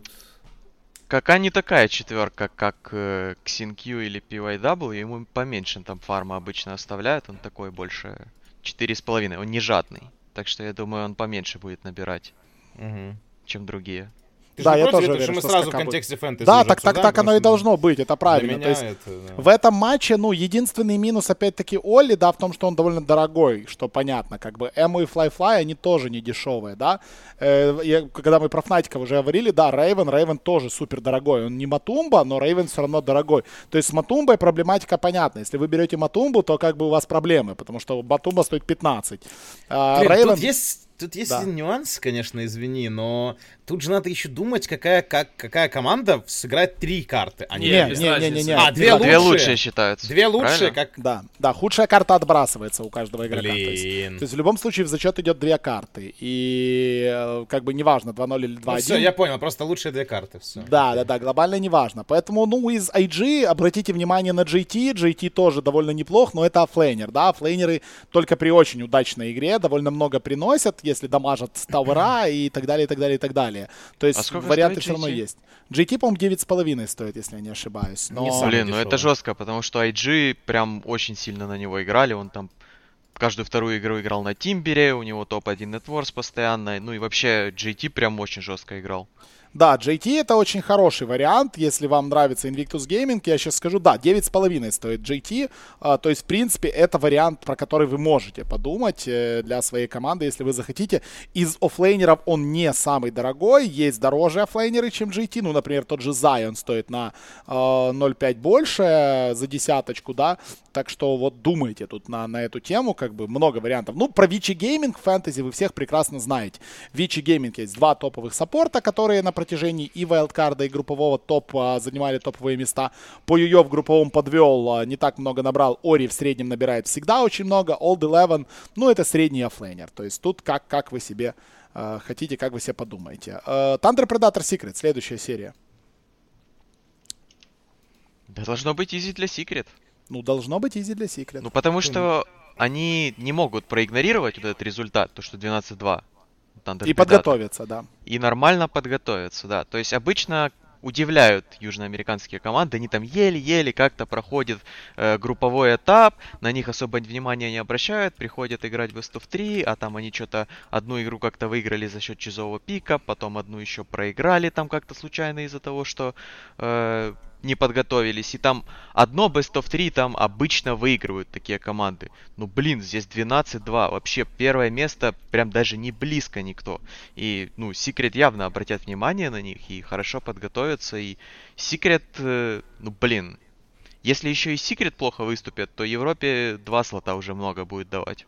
Кака не такая четверка, как э, XinQ или PYW, ему поменьше там фарма обычно оставляют, он такой больше четыре с половиной. Он не жадный. Так что я думаю, он поменьше будет набирать, угу. чем другие. Ты да, я тоже уверен, что мы сразу в контексте фэнтези. Да, так, так, так оно и должно быть, это правильно. То есть это, да. в этом матче, ну, единственный минус, опять-таки, Олли, да, в том, что он довольно дорогой, что понятно, как бы Эму и Флай-Флай, они тоже не дешевые, да. Э, я, когда мы про Фнатиков уже говорили, да, Рейвен, Рейвен тоже супер дорогой. Он не Матумба, но Рейвен все равно дорогой. То есть с Матумбой проблематика понятна. Если вы берете Матумбу, то как бы у вас проблемы, потому что Матумба стоит 15. А, Блин, Рейвен... Тут есть Тут есть да. один нюанс, конечно, извини, но тут же надо еще думать, какая, как, какая команда сыграет три карты. А не, не, не, не, не, не. А, две, лучшие. две лучшие считаются. Две лучшие, правильно? как... Да, да, худшая карта отбрасывается у каждого игрока. Блин. То есть, то есть в любом случае в зачет идет две карты. И э, как бы неважно, 2-0 или 2-1. Ну, все, я понял, просто лучшие две карты, все. Да, да, да, глобально неважно. Поэтому, ну, из IG обратите внимание на JT. JT тоже довольно неплох, но это оффлейнер, да. Оффлейнеры только при очень удачной игре довольно много приносят, если дамажат тавера (laughs) и так далее, и так далее, и так далее. То есть а варианты все равно есть. JT, по-моему, 9,5 стоит, если я не ошибаюсь. Но... Не Блин, ну это жестко, потому что IG прям очень сильно на него играли. Он там каждую вторую игру играл на Тимбере, у него топ-1 networth постоянно. Ну и вообще JT прям очень жестко играл. Да, JT это очень хороший вариант, если вам нравится Invictus Gaming, я сейчас скажу, да, 9,5 стоит JT, а, то есть, в принципе, это вариант, про который вы можете подумать э, для своей команды, если вы захотите. Из оффлейнеров он не самый дорогой, есть дороже оффлейнеры, чем JT, ну, например, тот же Zion стоит на э, 0,5 больше за десяточку, да, так что вот думайте тут на, на эту тему, как бы много вариантов. Ну, про Вичи Gaming фэнтези вы всех прекрасно знаете. Vici Gaming есть два топовых саппорта, которые на протяжении и вайлдкарда, и группового этапа занимали топовые места. Poyoyo в групповом подвел, а, не так много набрал. Ори в среднем набирает всегда очень много. Old eLeVeN, ну, это средний оффлейнер. То есть тут как, как вы себе э, хотите, как вы себе подумаете. Э, Thunder Predator Secret, следующая серия. Да должно быть изи для Secret. Ну, должно быть easy для Secret. Ну, потому что они не могут проигнорировать вот этот результат, то, что 12-2. Thunder и подготовиться, да. И нормально подготовиться, да. То есть обычно удивляют южноамериканские команды, они там еле-еле как-то проходят э, групповой этап, на них особо внимания не обращают, приходят играть в Best of 3, а там они что-то одну игру как-то выиграли за счет чизового пика, потом одну еще проиграли там как-то случайно из-за того, что э, не подготовились. И там одно Best of 3 там обычно выигрывают такие команды. Ну блин, здесь 12-2. Вообще первое место прям даже не близко никто. И ну Секрет явно обратят внимание на них и хорошо подготовятся. И Секрет, э, ну блин, если еще и Секрет плохо выступят, то Европе два слота уже много будет давать.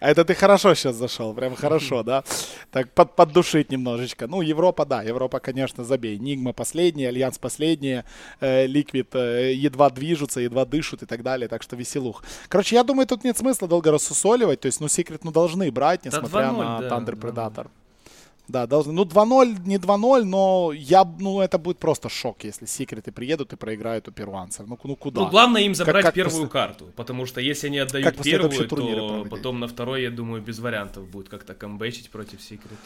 А это ты хорошо сейчас зашел, прям хорошо, да? Так под, поддушить немножечко. Ну, Европа, да, Европа, конечно, забей. Нигма последний, Альянс последний, э, Ликвид э, едва движутся, едва дышат и так далее, так что веселух. Короче, я думаю, тут нет смысла долго рассусоливать, то есть, ну, Секрет, ну, должны брать, несмотря на да, Thunder Predator. Да. Да, должны. Ну, 2-0, не 2-0, но я, ну, это будет просто шок, если секреты приедут и проиграют у перуанцев. Ну, ну куда? Ну, главное им забрать как, как первую после... карту, потому что если они отдают как первую, то потом на второй, я думаю, без вариантов будет как-то камбэчить против секрет.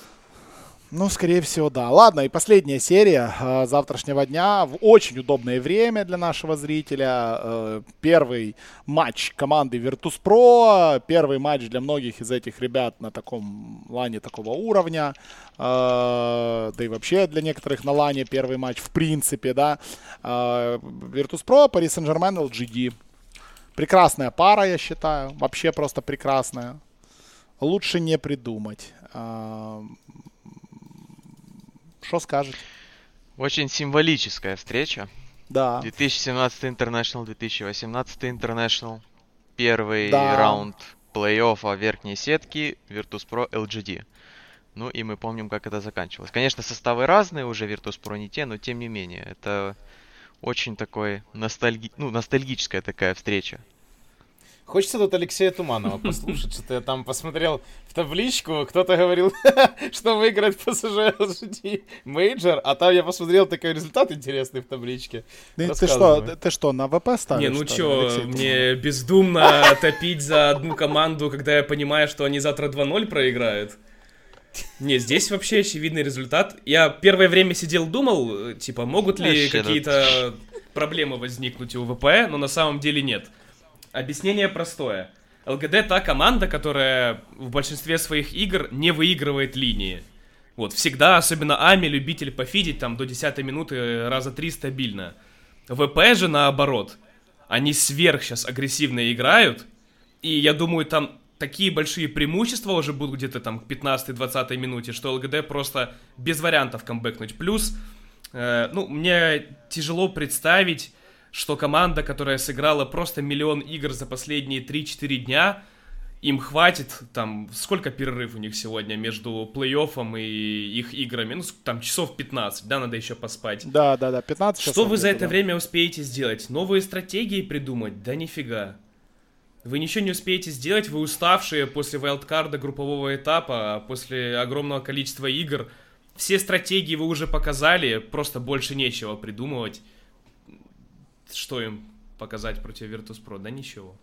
Ну, скорее всего, да. Ладно, и последняя серия э, завтрашнего дня в очень удобное время для нашего зрителя. Э, первый матч команды Virtus.pro, первый матч для многих из этих ребят на таком лане такого уровня. Э, да и вообще для некоторых на лане первый матч в принципе, да. Э, Virtus.pro, Paris Saint-Germain, LGD. Прекрасная пара, я считаю. Вообще просто прекрасная. Лучше не придумать. Что скажете? Очень символическая встреча. Да. 2017 International, 2018 International. Первый да. раунд плей-оффа верхней сетки Virtus.pro LGD. Ну и мы помним, как это заканчивалось. Конечно, составы разные, уже Virtus.pro не те, но тем не менее, это очень такой ностальги... ну, ностальгическая такая встреча. Хочется тут Алексея Туманова (laughs) послушать, что-то я там посмотрел в табличку, кто-то говорил, (laughs) что выиграет PSG LGD мейджор, а там я посмотрел такой результат интересный в табличке. Ты, ты что, ты что, на ВП ставишь? Не, ну чё, мне бездумно топить за одну команду, когда я понимаю, что они завтра 2-0 проиграют? Не, здесь вообще очевидный результат. Я первое время сидел, думал, типа, могут ли какие-то проблемы возникнуть у ВП, но на самом деле нет. Объяснение простое. ЛГД та команда, которая в большинстве своих игр не выигрывает линии. Вот, всегда, особенно Ами, любитель пофидить там до 10 минуты раза 3 стабильно. ВП же наоборот. Они сверх сейчас агрессивно играют, и я думаю, там такие большие преимущества уже будут где-то там к 15-20 минуте, что ЛГД просто без вариантов камбэкнуть. Плюс, э, ну, мне тяжело представить, что команда, которая сыграла просто миллион игр за последние 3-4 дня, им хватит, там, сколько перерыв у них сегодня между плей-оффом и их играми? Ну, там, часов 15, да, надо еще поспать. Да, да, да, 15 часов. Что вы за это да. время успеете сделать? Новые стратегии придумать? Да нифига. Вы ничего не успеете сделать, вы уставшие после вайлдкарда группового этапа, после огромного количества игр. Все стратегии вы уже показали, просто больше нечего придумывать. Что им показать против Virtus.pro? Да ничего.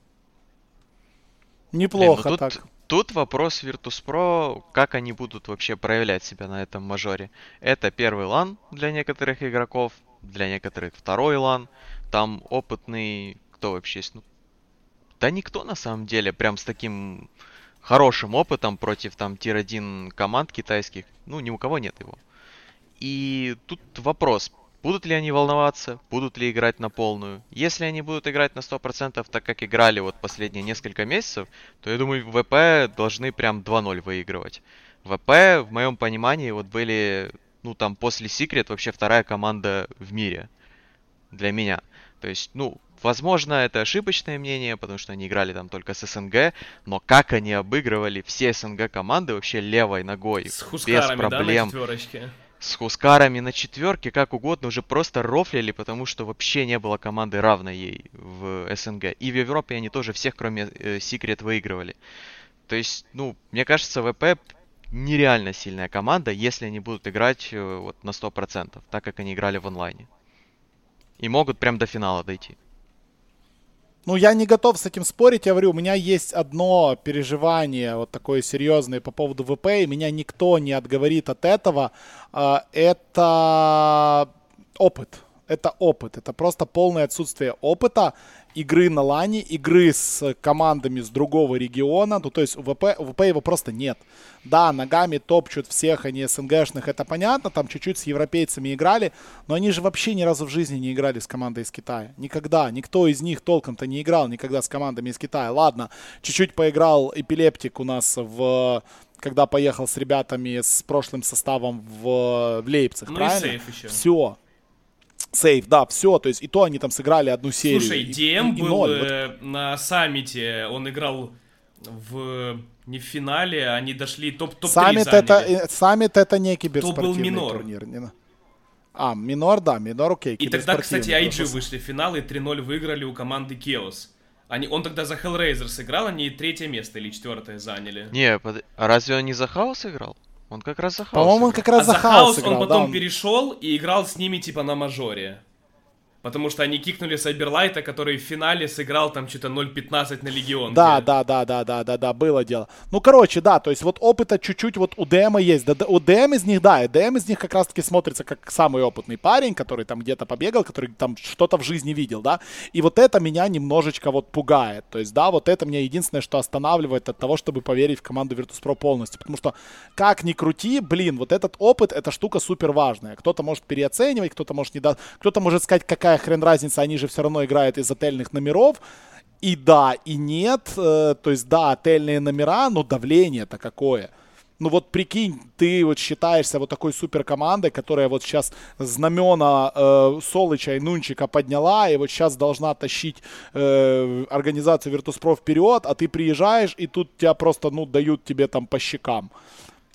Неплохо Блин, ну тут, так. Тут вопрос Virtus.pro, как они будут вообще проявлять себя на этом мажоре. Это первый лан для некоторых игроков, для некоторых второй лан. Там опытный, кто вообще есть? Ну, да никто на самом деле прям с таким хорошим опытом против там тир-1 команд китайских, ну ни у кого нет его. И тут вопрос, будут ли они волноваться, будут ли играть на полную. Если они будут играть на 100%, так как играли вот последние несколько месяцев, то я думаю, ВП должны прям 2-0 выигрывать. ВП, в моем понимании, вот были, ну там после Секрет вообще вторая команда в мире для меня. То есть, ну, Возможно, это ошибочное мнение, потому что они играли там только с СНГ, но как они обыгрывали все СНГ команды вообще левой ногой, с без проблем. Да, на с Хускарами на четверке, как угодно, уже просто рофлили, потому что вообще не было команды равной ей в СНГ. И в Европе они тоже всех, кроме э, Секрет, выигрывали. То есть, ну, мне кажется, ВП нереально сильная команда, если они будут играть э, вот на 100%, так как они играли в онлайне. И могут прям до финала дойти. Ну, я не готов с этим спорить. Я говорю, у меня есть одно переживание вот такое серьезное по поводу ВП, и меня никто не отговорит от этого. А, это опыт. Это опыт. Это просто полное отсутствие опыта игры на лане, игры с командами с другого региона. Ну, то есть у ВП, у ВП его просто нет. Да, ногами топчут всех, они СНГшных, это понятно. Там чуть-чуть с европейцами играли. Но они же вообще ни разу в жизни не играли с командой из Китая. Никогда. Никто из них толком-то не играл никогда с командами из Китая. Ладно, чуть-чуть поиграл эпилептик у нас в когда поехал с ребятами с прошлым составом в, в Лейпциг, ну правильно? Еще. Все, Сейф, да, все, то есть и то они там сыграли одну серию. Слушай, DM и, и был э, вот. на саммите, он играл в не в финале, они дошли топ топ Саммит это, э, саммит это не киберспортивный То был минор. турнир. Не... А, минор, да, минор, окей. И тогда, кстати, IG просто... вышли в финал и 3-0 выиграли у команды Chaos. Они, он тогда за Hellraiser сыграл, они третье место или четвертое заняли. Не, под... а разве он не за Хаос играл? Он как раз за хаос. По-моему, он как раз а за хаос играл, он потом да, он... перешел и играл с ними типа на мажоре. Потому что они кикнули Сайберлайта, который в финале сыграл там что-то 0.15 на Легионе. Да, да, да, да, да, да, да, было дело. Ну, короче, да, то есть вот опыта чуть-чуть вот у ДМа есть. Да, у ДМ из них, да, и ДМ из них как раз-таки смотрится как самый опытный парень, который там где-то побегал, который там что-то в жизни видел, да. И вот это меня немножечко вот пугает. То есть, да, вот это меня единственное, что останавливает от того, чтобы поверить в команду Virtus.pro полностью. Потому что, как ни крути, блин, вот этот опыт, эта штука супер важная. Кто-то может переоценивать, кто-то может не дать, кто-то может сказать, какая какая хрен разница, они же все равно играют из отельных номеров. И да, и нет. Э, то есть, да, отельные номера, но давление-то какое. Ну вот прикинь, ты вот считаешься вот такой супер командой, которая вот сейчас знамена э, Солыча и Нунчика подняла, и вот сейчас должна тащить э, организацию Virtus.pro вперед, а ты приезжаешь, и тут тебя просто, ну, дают тебе там по щекам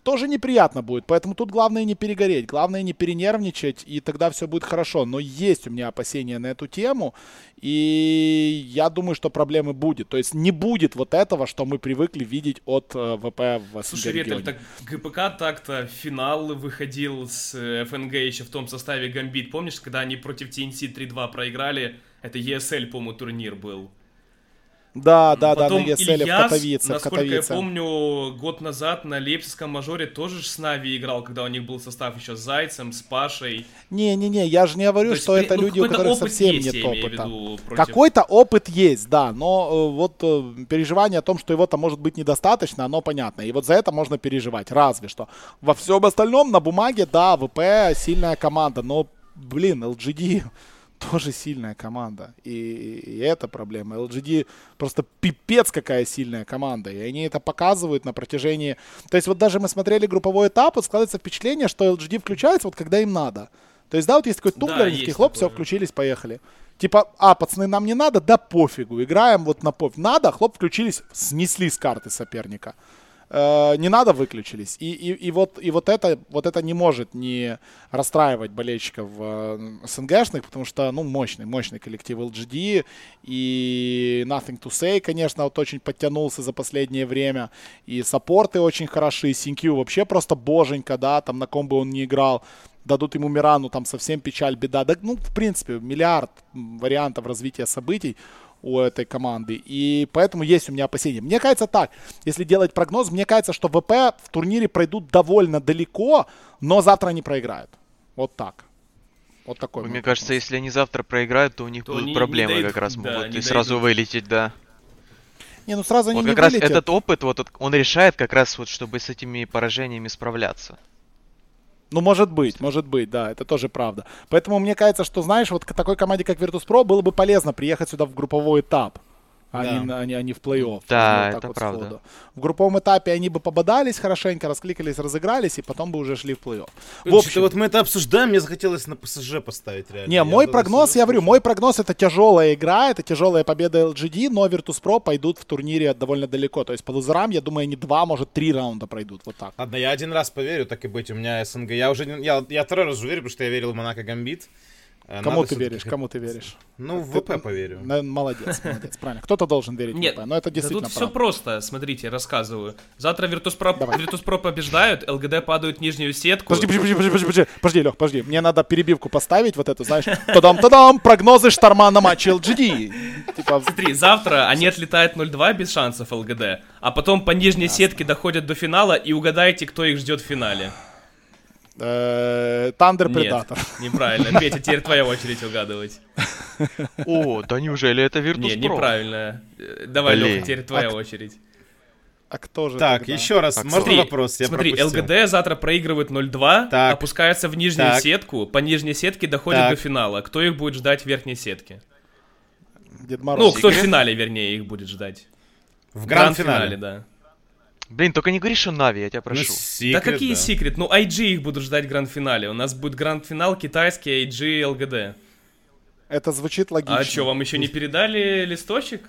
тоже неприятно будет. Поэтому тут главное не перегореть, главное не перенервничать, и тогда все будет хорошо. Но есть у меня опасения на эту тему, и я думаю, что проблемы будет. То есть не будет вот этого, что мы привыкли видеть от э, ВП в Слушай, Ретель, так ГПК так-то финал выходил с э, ФНГ еще в том составе Гамбит. Помнишь, когда они против TNC 3-2 проиграли? Это ESL, по-моему, турнир был. Да, да, Потом да, на ESL Ильяс, в Катовице. Насколько в Катовице. я помню, год назад на Лейпцигском мажоре тоже с Нави играл, когда у них был состав еще с Зайцем, с Пашей. Не-не-не, я же не говорю, То что это ну, люди, у которых совсем есть, нет опыта. Против... Какой-то опыт есть, да, но э, вот э, переживание о том, что его-то может быть недостаточно, оно понятно. И вот за это можно переживать, разве что. Во всем остальном на бумаге, да, ВП сильная команда, но, блин, LGD тоже сильная команда. И, и это проблема. LGD просто пипец какая сильная команда. И они это показывают на протяжении... То есть вот даже мы смотрели групповой этап, вот складывается впечатление, что LGD включается вот когда им надо. То есть, да, вот есть такой тумблерский да, хлоп, такое. все, включились, поехали. Типа, а, пацаны, нам не надо, да пофигу, играем вот на пофиг. Надо, хлоп, включились, снесли с карты соперника. Э, не надо выключились. И, и, и, вот, и вот, это, вот это не может не расстраивать болельщиков э, СНГшных, потому что, ну, мощный, мощный коллектив LGD. И Nothing to Say, конечно, вот очень подтянулся за последнее время. И саппорты очень хороши. Синкью вообще просто боженька, да, там на ком бы он не играл дадут ему Мирану, там совсем печаль, беда. Да, ну, в принципе, миллиард вариантов развития событий у этой команды. И поэтому есть у меня опасения. Мне кажется так, если делать прогноз, мне кажется, что ВП в турнире пройдут довольно далеко, но завтра они проиграют. Вот так. Вот такой. Мне кажется, если они завтра проиграют, то у них то будут проблемы не как раз да, могут и сразу вылететь, да. Не, ну сразу вот они как не раз вылетят. этот опыт, вот он решает как раз вот, чтобы с этими поражениями справляться. Ну, может быть, может быть, да, это тоже правда. Поэтому мне кажется, что, знаешь, вот такой команде, как Virtus.pro, было бы полезно приехать сюда в групповой этап а, да. не, они, они в плей-офф. Да, вот это вот правда. Сходу. В групповом этапе они бы пободались хорошенько, раскликались, разыгрались, и потом бы уже шли в плей-офф. В общем, вот мы это обсуждаем, мне захотелось на ПСЖ поставить реально. Не, я мой прогноз, я говорю, мой прогноз это тяжелая игра, это тяжелая победа LGD, но Virtus.pro пойдут в турнире довольно далеко. То есть по лузерам, я думаю, они два, может, три раунда пройдут, вот так. Ладно, я один раз поверю, так и быть, у меня СНГ. Я уже, я, я второй раз уже верю, потому что я верил в Монако Гамбит. Э, Кому ты веришь? Кому ты веришь? Ну, в ВП поверю. Молодец, молодец, правильно. Кто-то должен верить Нет, в ВП, но это действительно да тут все просто, смотрите, рассказываю. Завтра Virtus.pro, Virtus.pro побеждают, ЛГД падают в нижнюю сетку. Подожди, подожди, подожди, подожди, подожди, подожди, Лех, подожди. Мне надо перебивку поставить, вот эту, знаешь, тадам-тадам, прогнозы шторма на матче LGD. Типа... Смотри, завтра они отлетают 0-2 без шансов ЛГД, а потом по нижней сетке доходят до финала и угадайте, кто их ждет в финале. Тандер Предатор. неправильно. Петя, теперь твоя очередь угадывать. О, да неужели это Virtus.pro? Не, неправильно. Давай, Леха, теперь твоя а очередь. А кто же Так, тогда? еще раз, а можно смотри, вопрос? Я смотри, пропустил. ЛГД завтра проигрывает 0-2, так. опускается в нижнюю так. сетку, по нижней сетке доходит так. до финала. Кто их будет ждать в верхней сетке? Дед Мороз. Ну, кто в финале, вернее, их будет ждать. В гранд-финале, да. Блин, только не говори, что Нави, я тебя прошу. Ну, секрет, да какие да. секрет? Ну, IG их будут ждать в гранд-финале. У нас будет гранд-финал китайский IG ЛГД. Это звучит логично. А что, вам еще не передали листочек?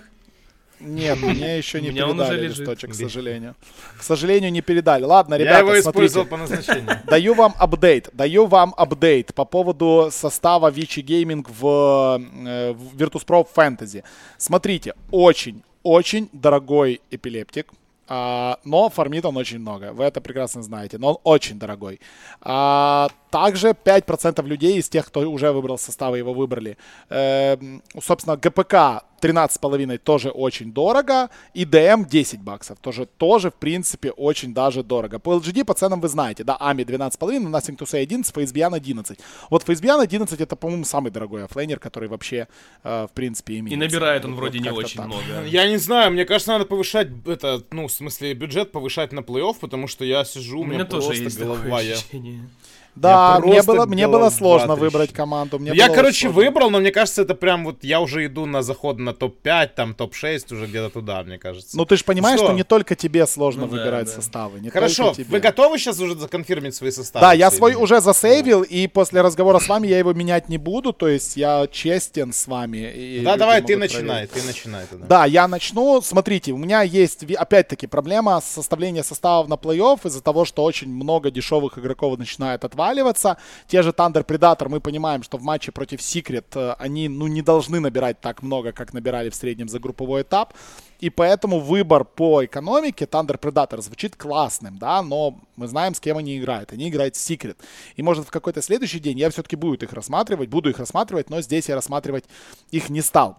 Нет, мне еще не передали листочек, к сожалению. К сожалению, не передали. Ладно, ребята, Я его использовал по назначению. (laughs) Даю вам апдейт. Даю вам апдейт по поводу состава Вичи Gaming в, э, Virtus.pro Fantasy. Смотрите, очень, очень дорогой эпилептик но фармит он очень много. Вы это прекрасно знаете. Но он очень дорогой. А, также 5% людей из тех, кто уже выбрал составы, его выбрали. Э, собственно, ГПК 13,5 тоже очень дорого. И ДМ 10 баксов. Тоже, тоже, в принципе, очень даже дорого. По LGD по ценам вы знаете. Да, Ами 12,5, Nothing to Say 11, Фейсбиан 11. Вот Faith_bian 11 это, по-моему, самый дорогой оффлейнер, который вообще, э, в принципе, имеет. И набирает он вроде вот не очень так. много. Я не знаю, мне кажется, надо повышать это, ну, в смысле, бюджет повышать на плей-офф, потому что я сижу, у меня, у меня тоже есть голова. Я... Да, мне было, мне было сложно выбрать команду. Мне я, короче, сложно. выбрал, но мне кажется, это прям вот я уже иду на заход на топ-5, там топ-6, уже где-то туда, мне кажется. Ну ты же понимаешь, что? что не только тебе сложно ну, выбирать да, да. составы. Не Хорошо, тебе. вы готовы сейчас уже законфирмить свои составы? Да, я свой уже засейвил, и после разговора с вами я его менять не буду, то есть я честен с вами. Да, давай, ты начинай, ты начинай. Тогда. Да, я начну. Смотрите, у меня есть, опять-таки, проблема с составлением составов на плей-офф из-за того, что очень много дешевых игроков начинает отваливаться. Те же Thunder Predator, мы понимаем, что в матче против Secret э, они ну, не должны набирать так много, как набирали в среднем за групповой этап. И поэтому выбор по экономике Thunder Predator звучит классным, да, но мы знаем, с кем они играют. Они играют с Secret. И может в какой-то следующий день я все-таки буду их рассматривать, буду их рассматривать, но здесь я рассматривать их не стал.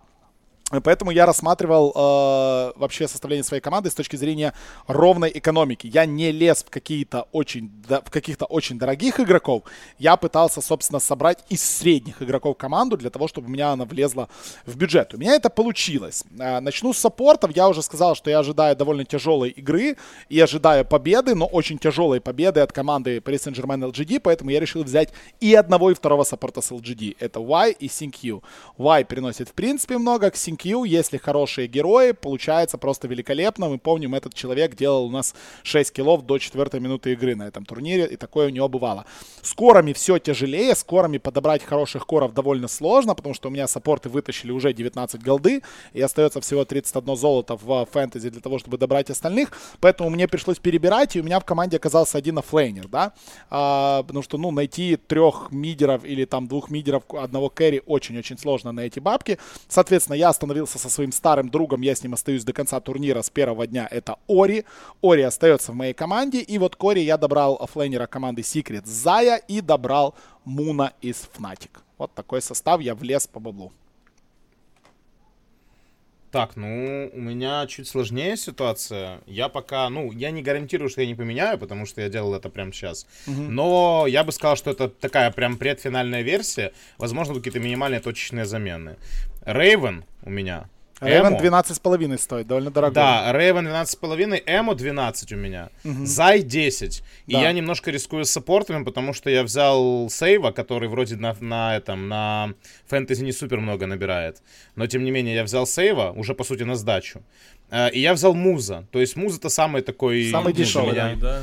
Поэтому я рассматривал э, вообще составление своей команды с точки зрения ровной экономики. Я не лез в какие-то очень, да, в каких-то очень дорогих игроков. Я пытался, собственно, собрать из средних игроков команду для того, чтобы у меня она влезла в бюджет. У меня это получилось. Э, начну с саппортов. Я уже сказал, что я ожидаю довольно тяжелой игры и ожидаю победы, но очень тяжелой победы от команды Paris Saint-Germain LGD, поэтому я решил взять и одного, и второго саппорта с LGD. Это Y и SyncU. Y приносит, в принципе, много, к Q, если хорошие герои, получается просто великолепно. Мы помним, этот человек делал у нас 6 киллов до 4 минуты игры на этом турнире, и такое у него бывало. С корами все тяжелее, с корами подобрать хороших коров довольно сложно, потому что у меня саппорты вытащили уже 19 голды, и остается всего 31 золото в фэнтези для того, чтобы добрать остальных, поэтому мне пришлось перебирать, и у меня в команде оказался один оффлейнер, да, а, потому что, ну, найти трех мидеров или там двух мидеров одного кэри очень-очень сложно на эти бабки. Соответственно, я остановился остановился со своим старым другом, я с ним остаюсь до конца турнира с первого дня, это Ori. Ori остается в моей команде, и вот к Ori я добрал оффлейнера команды Secret Zai и добрал Муна из Fnatic. Вот такой состав, я влез по баблу. Так, ну, у меня чуть сложнее ситуация. Я пока, ну, я не гарантирую, что я не поменяю, потому что я делал это прямо сейчас. Угу. Но я бы сказал, что это такая прям предфинальная версия. Возможно, какие-то минимальные точечные замены. Рейвен у меня Рейвен 12,5 стоит, довольно дорого. Да, Рейвен 12,5, Эмо 12 у меня, угу. Зай 10. И да. я немножко рискую с саппортами, потому что я взял Сейва, который вроде на, на этом, на фэнтези не супер много набирает. Но тем не менее, я взял Сейва, уже по сути на сдачу. Э, и я взял Муза. То есть Муза это самый такой... Самый ну, дешевый, меня... да.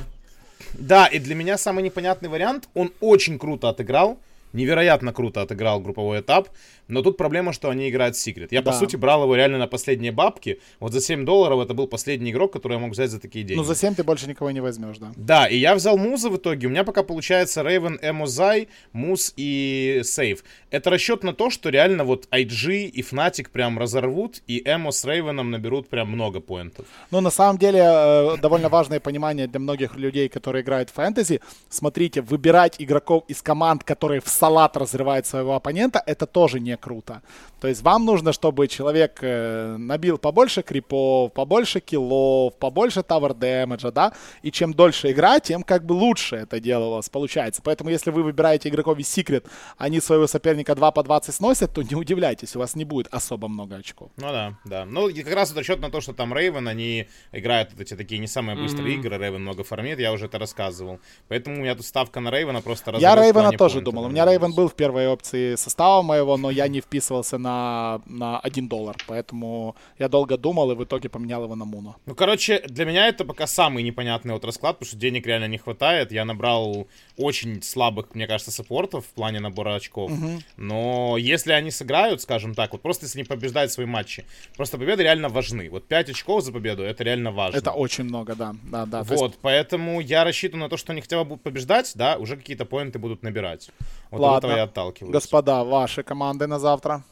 Да, и для меня самый непонятный вариант. Он очень круто отыграл невероятно круто отыграл групповой этап, но тут проблема, что они играют Secret. Я, да. по сути, брал его реально на последние бабки. Вот за 7 долларов это был последний игрок, который я мог взять за такие деньги. Ну, за 7 ты больше никого не возьмешь, да? Да, и я взял Муза в итоге. У меня пока получается Рейвен, Эмозай, Муз и Сейв. Это расчет на то, что реально вот IG и Fnatic прям разорвут, и Эмо с Рейвеном наберут прям много поинтов. Ну, на самом деле, э, довольно важное понимание для многих людей, которые играют в фэнтези. Смотрите, выбирать игроков из команд, которые в салат разрывает своего оппонента, это тоже не круто. То есть вам нужно, чтобы человек э, набил побольше крипов, побольше киллов, побольше тавер дэмэджа, да, и чем дольше игра, тем как бы лучше это дело у вас получается. Поэтому если вы выбираете игроков из секрет, они своего соперника 2 по 20 сносят, то не удивляйтесь, у вас не будет особо много очков. Ну да, да. Ну и как раз это расчет на то, что там Рейвен, они играют вот эти такие не самые быстрые mm-hmm. игры, Рейвен много фармит, я уже это рассказывал. Поэтому у меня тут ставка на Рейвена просто Я Рейвена тоже думал. У меня Рейвен был в первой опции состава моего, но я не вписывался на, на 1 доллар. Поэтому я долго думал и в итоге поменял его на Муну. Ну, короче, для меня это пока самый непонятный вот расклад, потому что денег реально не хватает. Я набрал очень слабых, мне кажется, саппортов в плане набора очков. Угу. Но если они сыграют, скажем так, вот просто если они побеждают свои матчи, просто победы реально важны. Вот 5 очков за победу, это реально важно. Это очень много, да. да, да. Вот, есть... поэтому я рассчитываю на то, что они хотя бы будут побеждать, да, уже какие-то поинты будут набирать. Вот Ладно. от этого я отталкиваюсь. Господа, ваши команды на завтра?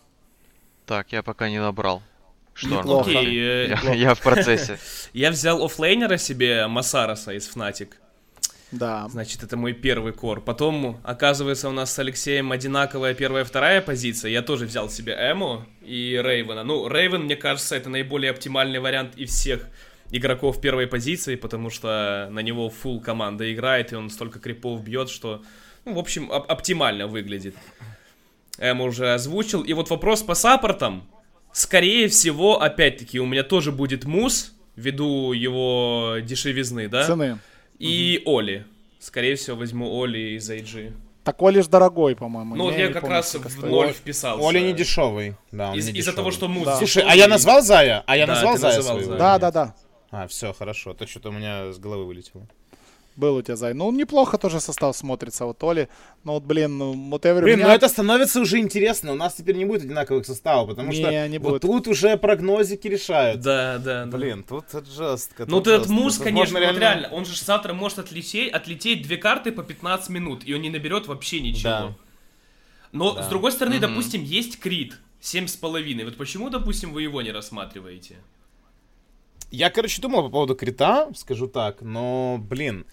Так, я пока не набрал. Шторм. Неплохо. Окей, э, я, я в процессе. (laughs) Я взял оффлейнера себе, Масараса из Fnatic. Да. Значит, это мой первый кор. Потом, оказывается, у нас с Алексеем одинаковая первая и вторая позиция. Я тоже взял себе Эму и Рейвена. Ну, Рейвен, мне кажется, это наиболее оптимальный вариант из всех игроков первой позиции, потому что на него фул команда играет, и он столько крипов бьет, что, ну, в общем, оп- оптимально выглядит. Эм уже озвучил. И вот вопрос по саппортам. Скорее всего, опять-таки, у меня тоже будет Мус, ввиду его дешевизны, да? Цены. И угу. Оли. Скорее всего, возьму Оли из IG. Так Оли ж дорогой, по-моему. Ну, я, я как помню, раз в ноль вписался. Оли не дешевый. Да, из- из-за того, что Мус да. Слушай, а я назвал Зая? А я да, назвал Зая своего? Да, да, да. А, все, хорошо. То что-то у меня с головы вылетело. Был у тебя Зай. Ну, неплохо тоже состав смотрится. Вот Оли. Ну, вот, блин, ну, вот я говорю... Блин, меня... ну это становится уже интересно. У нас теперь не будет одинаковых составов, потому не, что не вот будет. тут уже прогнозики решают. Да, да, да. Блин, тут жестко. Ну, этот муж, конечно, реально... вот реально, он же завтра может отлететь, отлететь две карты по 15 минут, и он не наберет вообще ничего. Да. Но, да. с другой стороны, mm-hmm. допустим, есть Крит, 7,5. Вот почему, допустим, вы его не рассматриваете? Я, короче, думал по поводу Крита, скажу так, но, блин,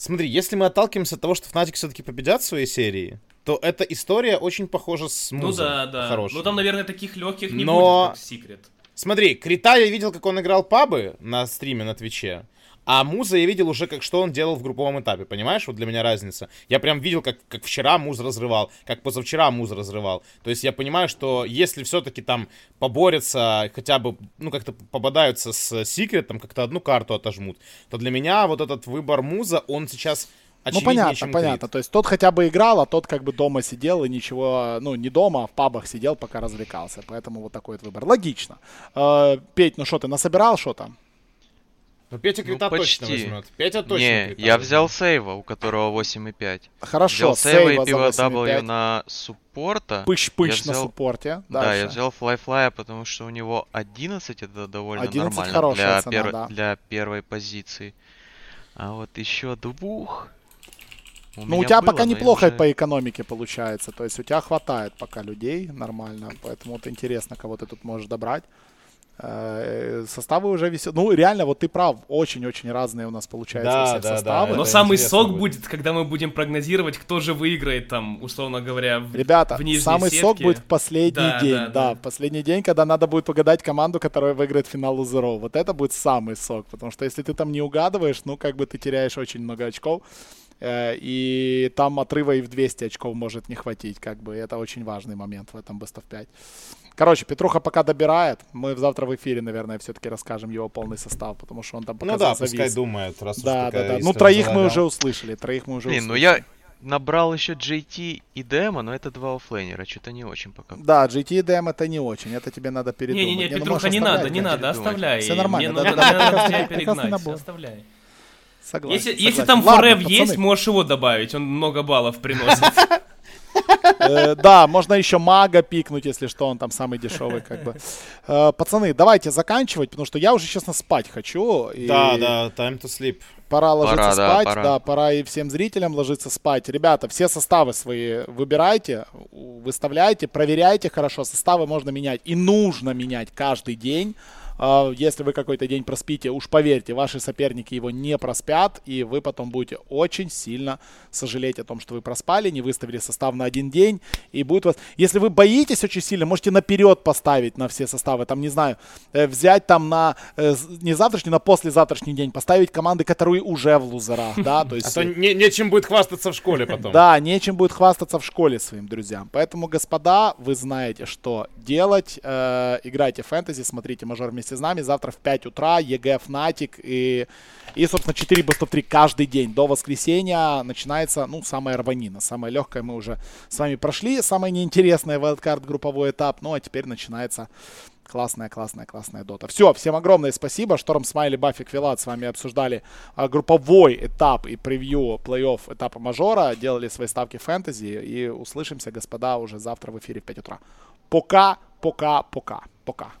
Смотри, если мы отталкиваемся от того, что Fnatic все-таки победят в своей серии, то эта история очень похожа с музом. Ну да, да. Хорошей. Ну там, наверное, таких легких не Но... будет, как Секрет. Смотри, Крита я видел, как он играл пабы на стриме на Твиче. А Муза я видел уже, как что он делал в групповом этапе, понимаешь? Вот для меня разница. Я прям видел, как, как вчера Муз разрывал, как позавчера Муз разрывал. То есть я понимаю, что если все-таки там поборются, хотя бы, ну, как-то попадаются с секретом, как-то одну карту отожмут, то для меня вот этот выбор Муза, он сейчас ну, понятно, понятно. Крит. То есть тот хотя бы играл, а тот как бы дома сидел и ничего, ну, не дома, а в пабах сидел, пока развлекался. Поэтому вот такой вот выбор. Логично. Э, Петь, ну что, ты насобирал что там? Ну, Петя Крита ну, точно возьмет. Петя точно Не, Крита я возьмет. взял сейва, у которого 8,5. Хорошо, взял сейва и пиво W на суппорта. Пыщ-пыщ на суппорте. Дальше. Да, я взял флай-флая, потому что у него 11, это довольно 11 нормально для, цена, пер... да. для первой позиции. А вот еще двух... У ну, у тебя было, пока неплохо уже... по экономике получается. То есть у тебя хватает пока людей нормально. Поэтому вот интересно, кого ты тут можешь добрать. Э, составы уже висят. Ну, реально, вот ты прав, очень-очень разные у нас получаются да, все да, составы. Да, Но самый сок будет. будет, когда мы будем прогнозировать, кто же выиграет там, условно говоря, в, Ребята, в нижней самый сетке. сок будет в последний да, день, да, да, да, последний день, когда надо будет погадать команду, которая выиграет финал Лузеров. Вот это будет самый сок, потому что если ты там не угадываешь, ну, как бы ты теряешь очень много очков. Э, и там отрыва и в 200 очков может не хватить, как бы, это очень важный момент в этом Best of 5. Короче, Петруха пока добирает. Мы завтра в эфире, наверное, все-таки расскажем его полный состав, потому что он там пока Ну да, завис. пускай думает, раз Да, уж да, да. Ну, троих залагал. мы уже услышали, троих мы уже Блин, услышали. ну я набрал еще JT и Демо, но это два оффлейнера, что-то не очень пока. Да, JT и Демо это не очень, это тебе надо передумать. Не-не-не, ну, Петруха, не надо, не надо, оставляй. Все нормально, Мне надо тебя перегнать, оставляй. Согласен. Если, согласен. если там Форев есть, можешь его добавить, он много баллов приносит. (laughs) Э, да, можно еще мага пикнуть, если что, он там самый дешевый, как бы. Э, пацаны, давайте заканчивать, потому что я уже, честно, спать хочу. Да, да, time to sleep. Пора ложиться спать, да, пора и всем зрителям ложиться спать. Ребята, все составы свои выбирайте, выставляйте, проверяйте хорошо. Составы можно менять и нужно менять каждый день. А, если вы какой-то день проспите, уж поверьте, ваши соперники его не проспят, и вы потом будете очень сильно сожалеть о том, что вы проспали, не выставили состав на один день, и будет вас... Если вы боитесь очень сильно, можете наперед поставить на все составы, там, не знаю, э, взять там на э, не завтрашний, на послезавтрашний день, поставить команды, которые уже в лузерах, да, то (laughs) есть... А то не, нечем будет хвастаться в школе (laughs) потом. Да, нечем будет хвастаться в школе своим друзьям. Поэтому, господа, вы знаете, что делать. Э, играйте фэнтези, смотрите мажор вместе вместе с нами. Завтра в 5 утра IG Fnatic и, и собственно, 4 Best 3 каждый день. До воскресенья начинается, ну, самая рванина. Самая легкая мы уже с вами прошли. Самая неинтересная wildcard групповой этап. Ну, а теперь начинается Классная, классная, классная дота. Все, всем огромное спасибо. Шторм, Смайли, Бафик, Вилат с вами обсуждали а, групповой этап и превью плей-офф этапа мажора. Делали свои ставки фэнтези. И услышимся, господа, уже завтра в эфире в 5 утра. Пока, пока, пока, пока.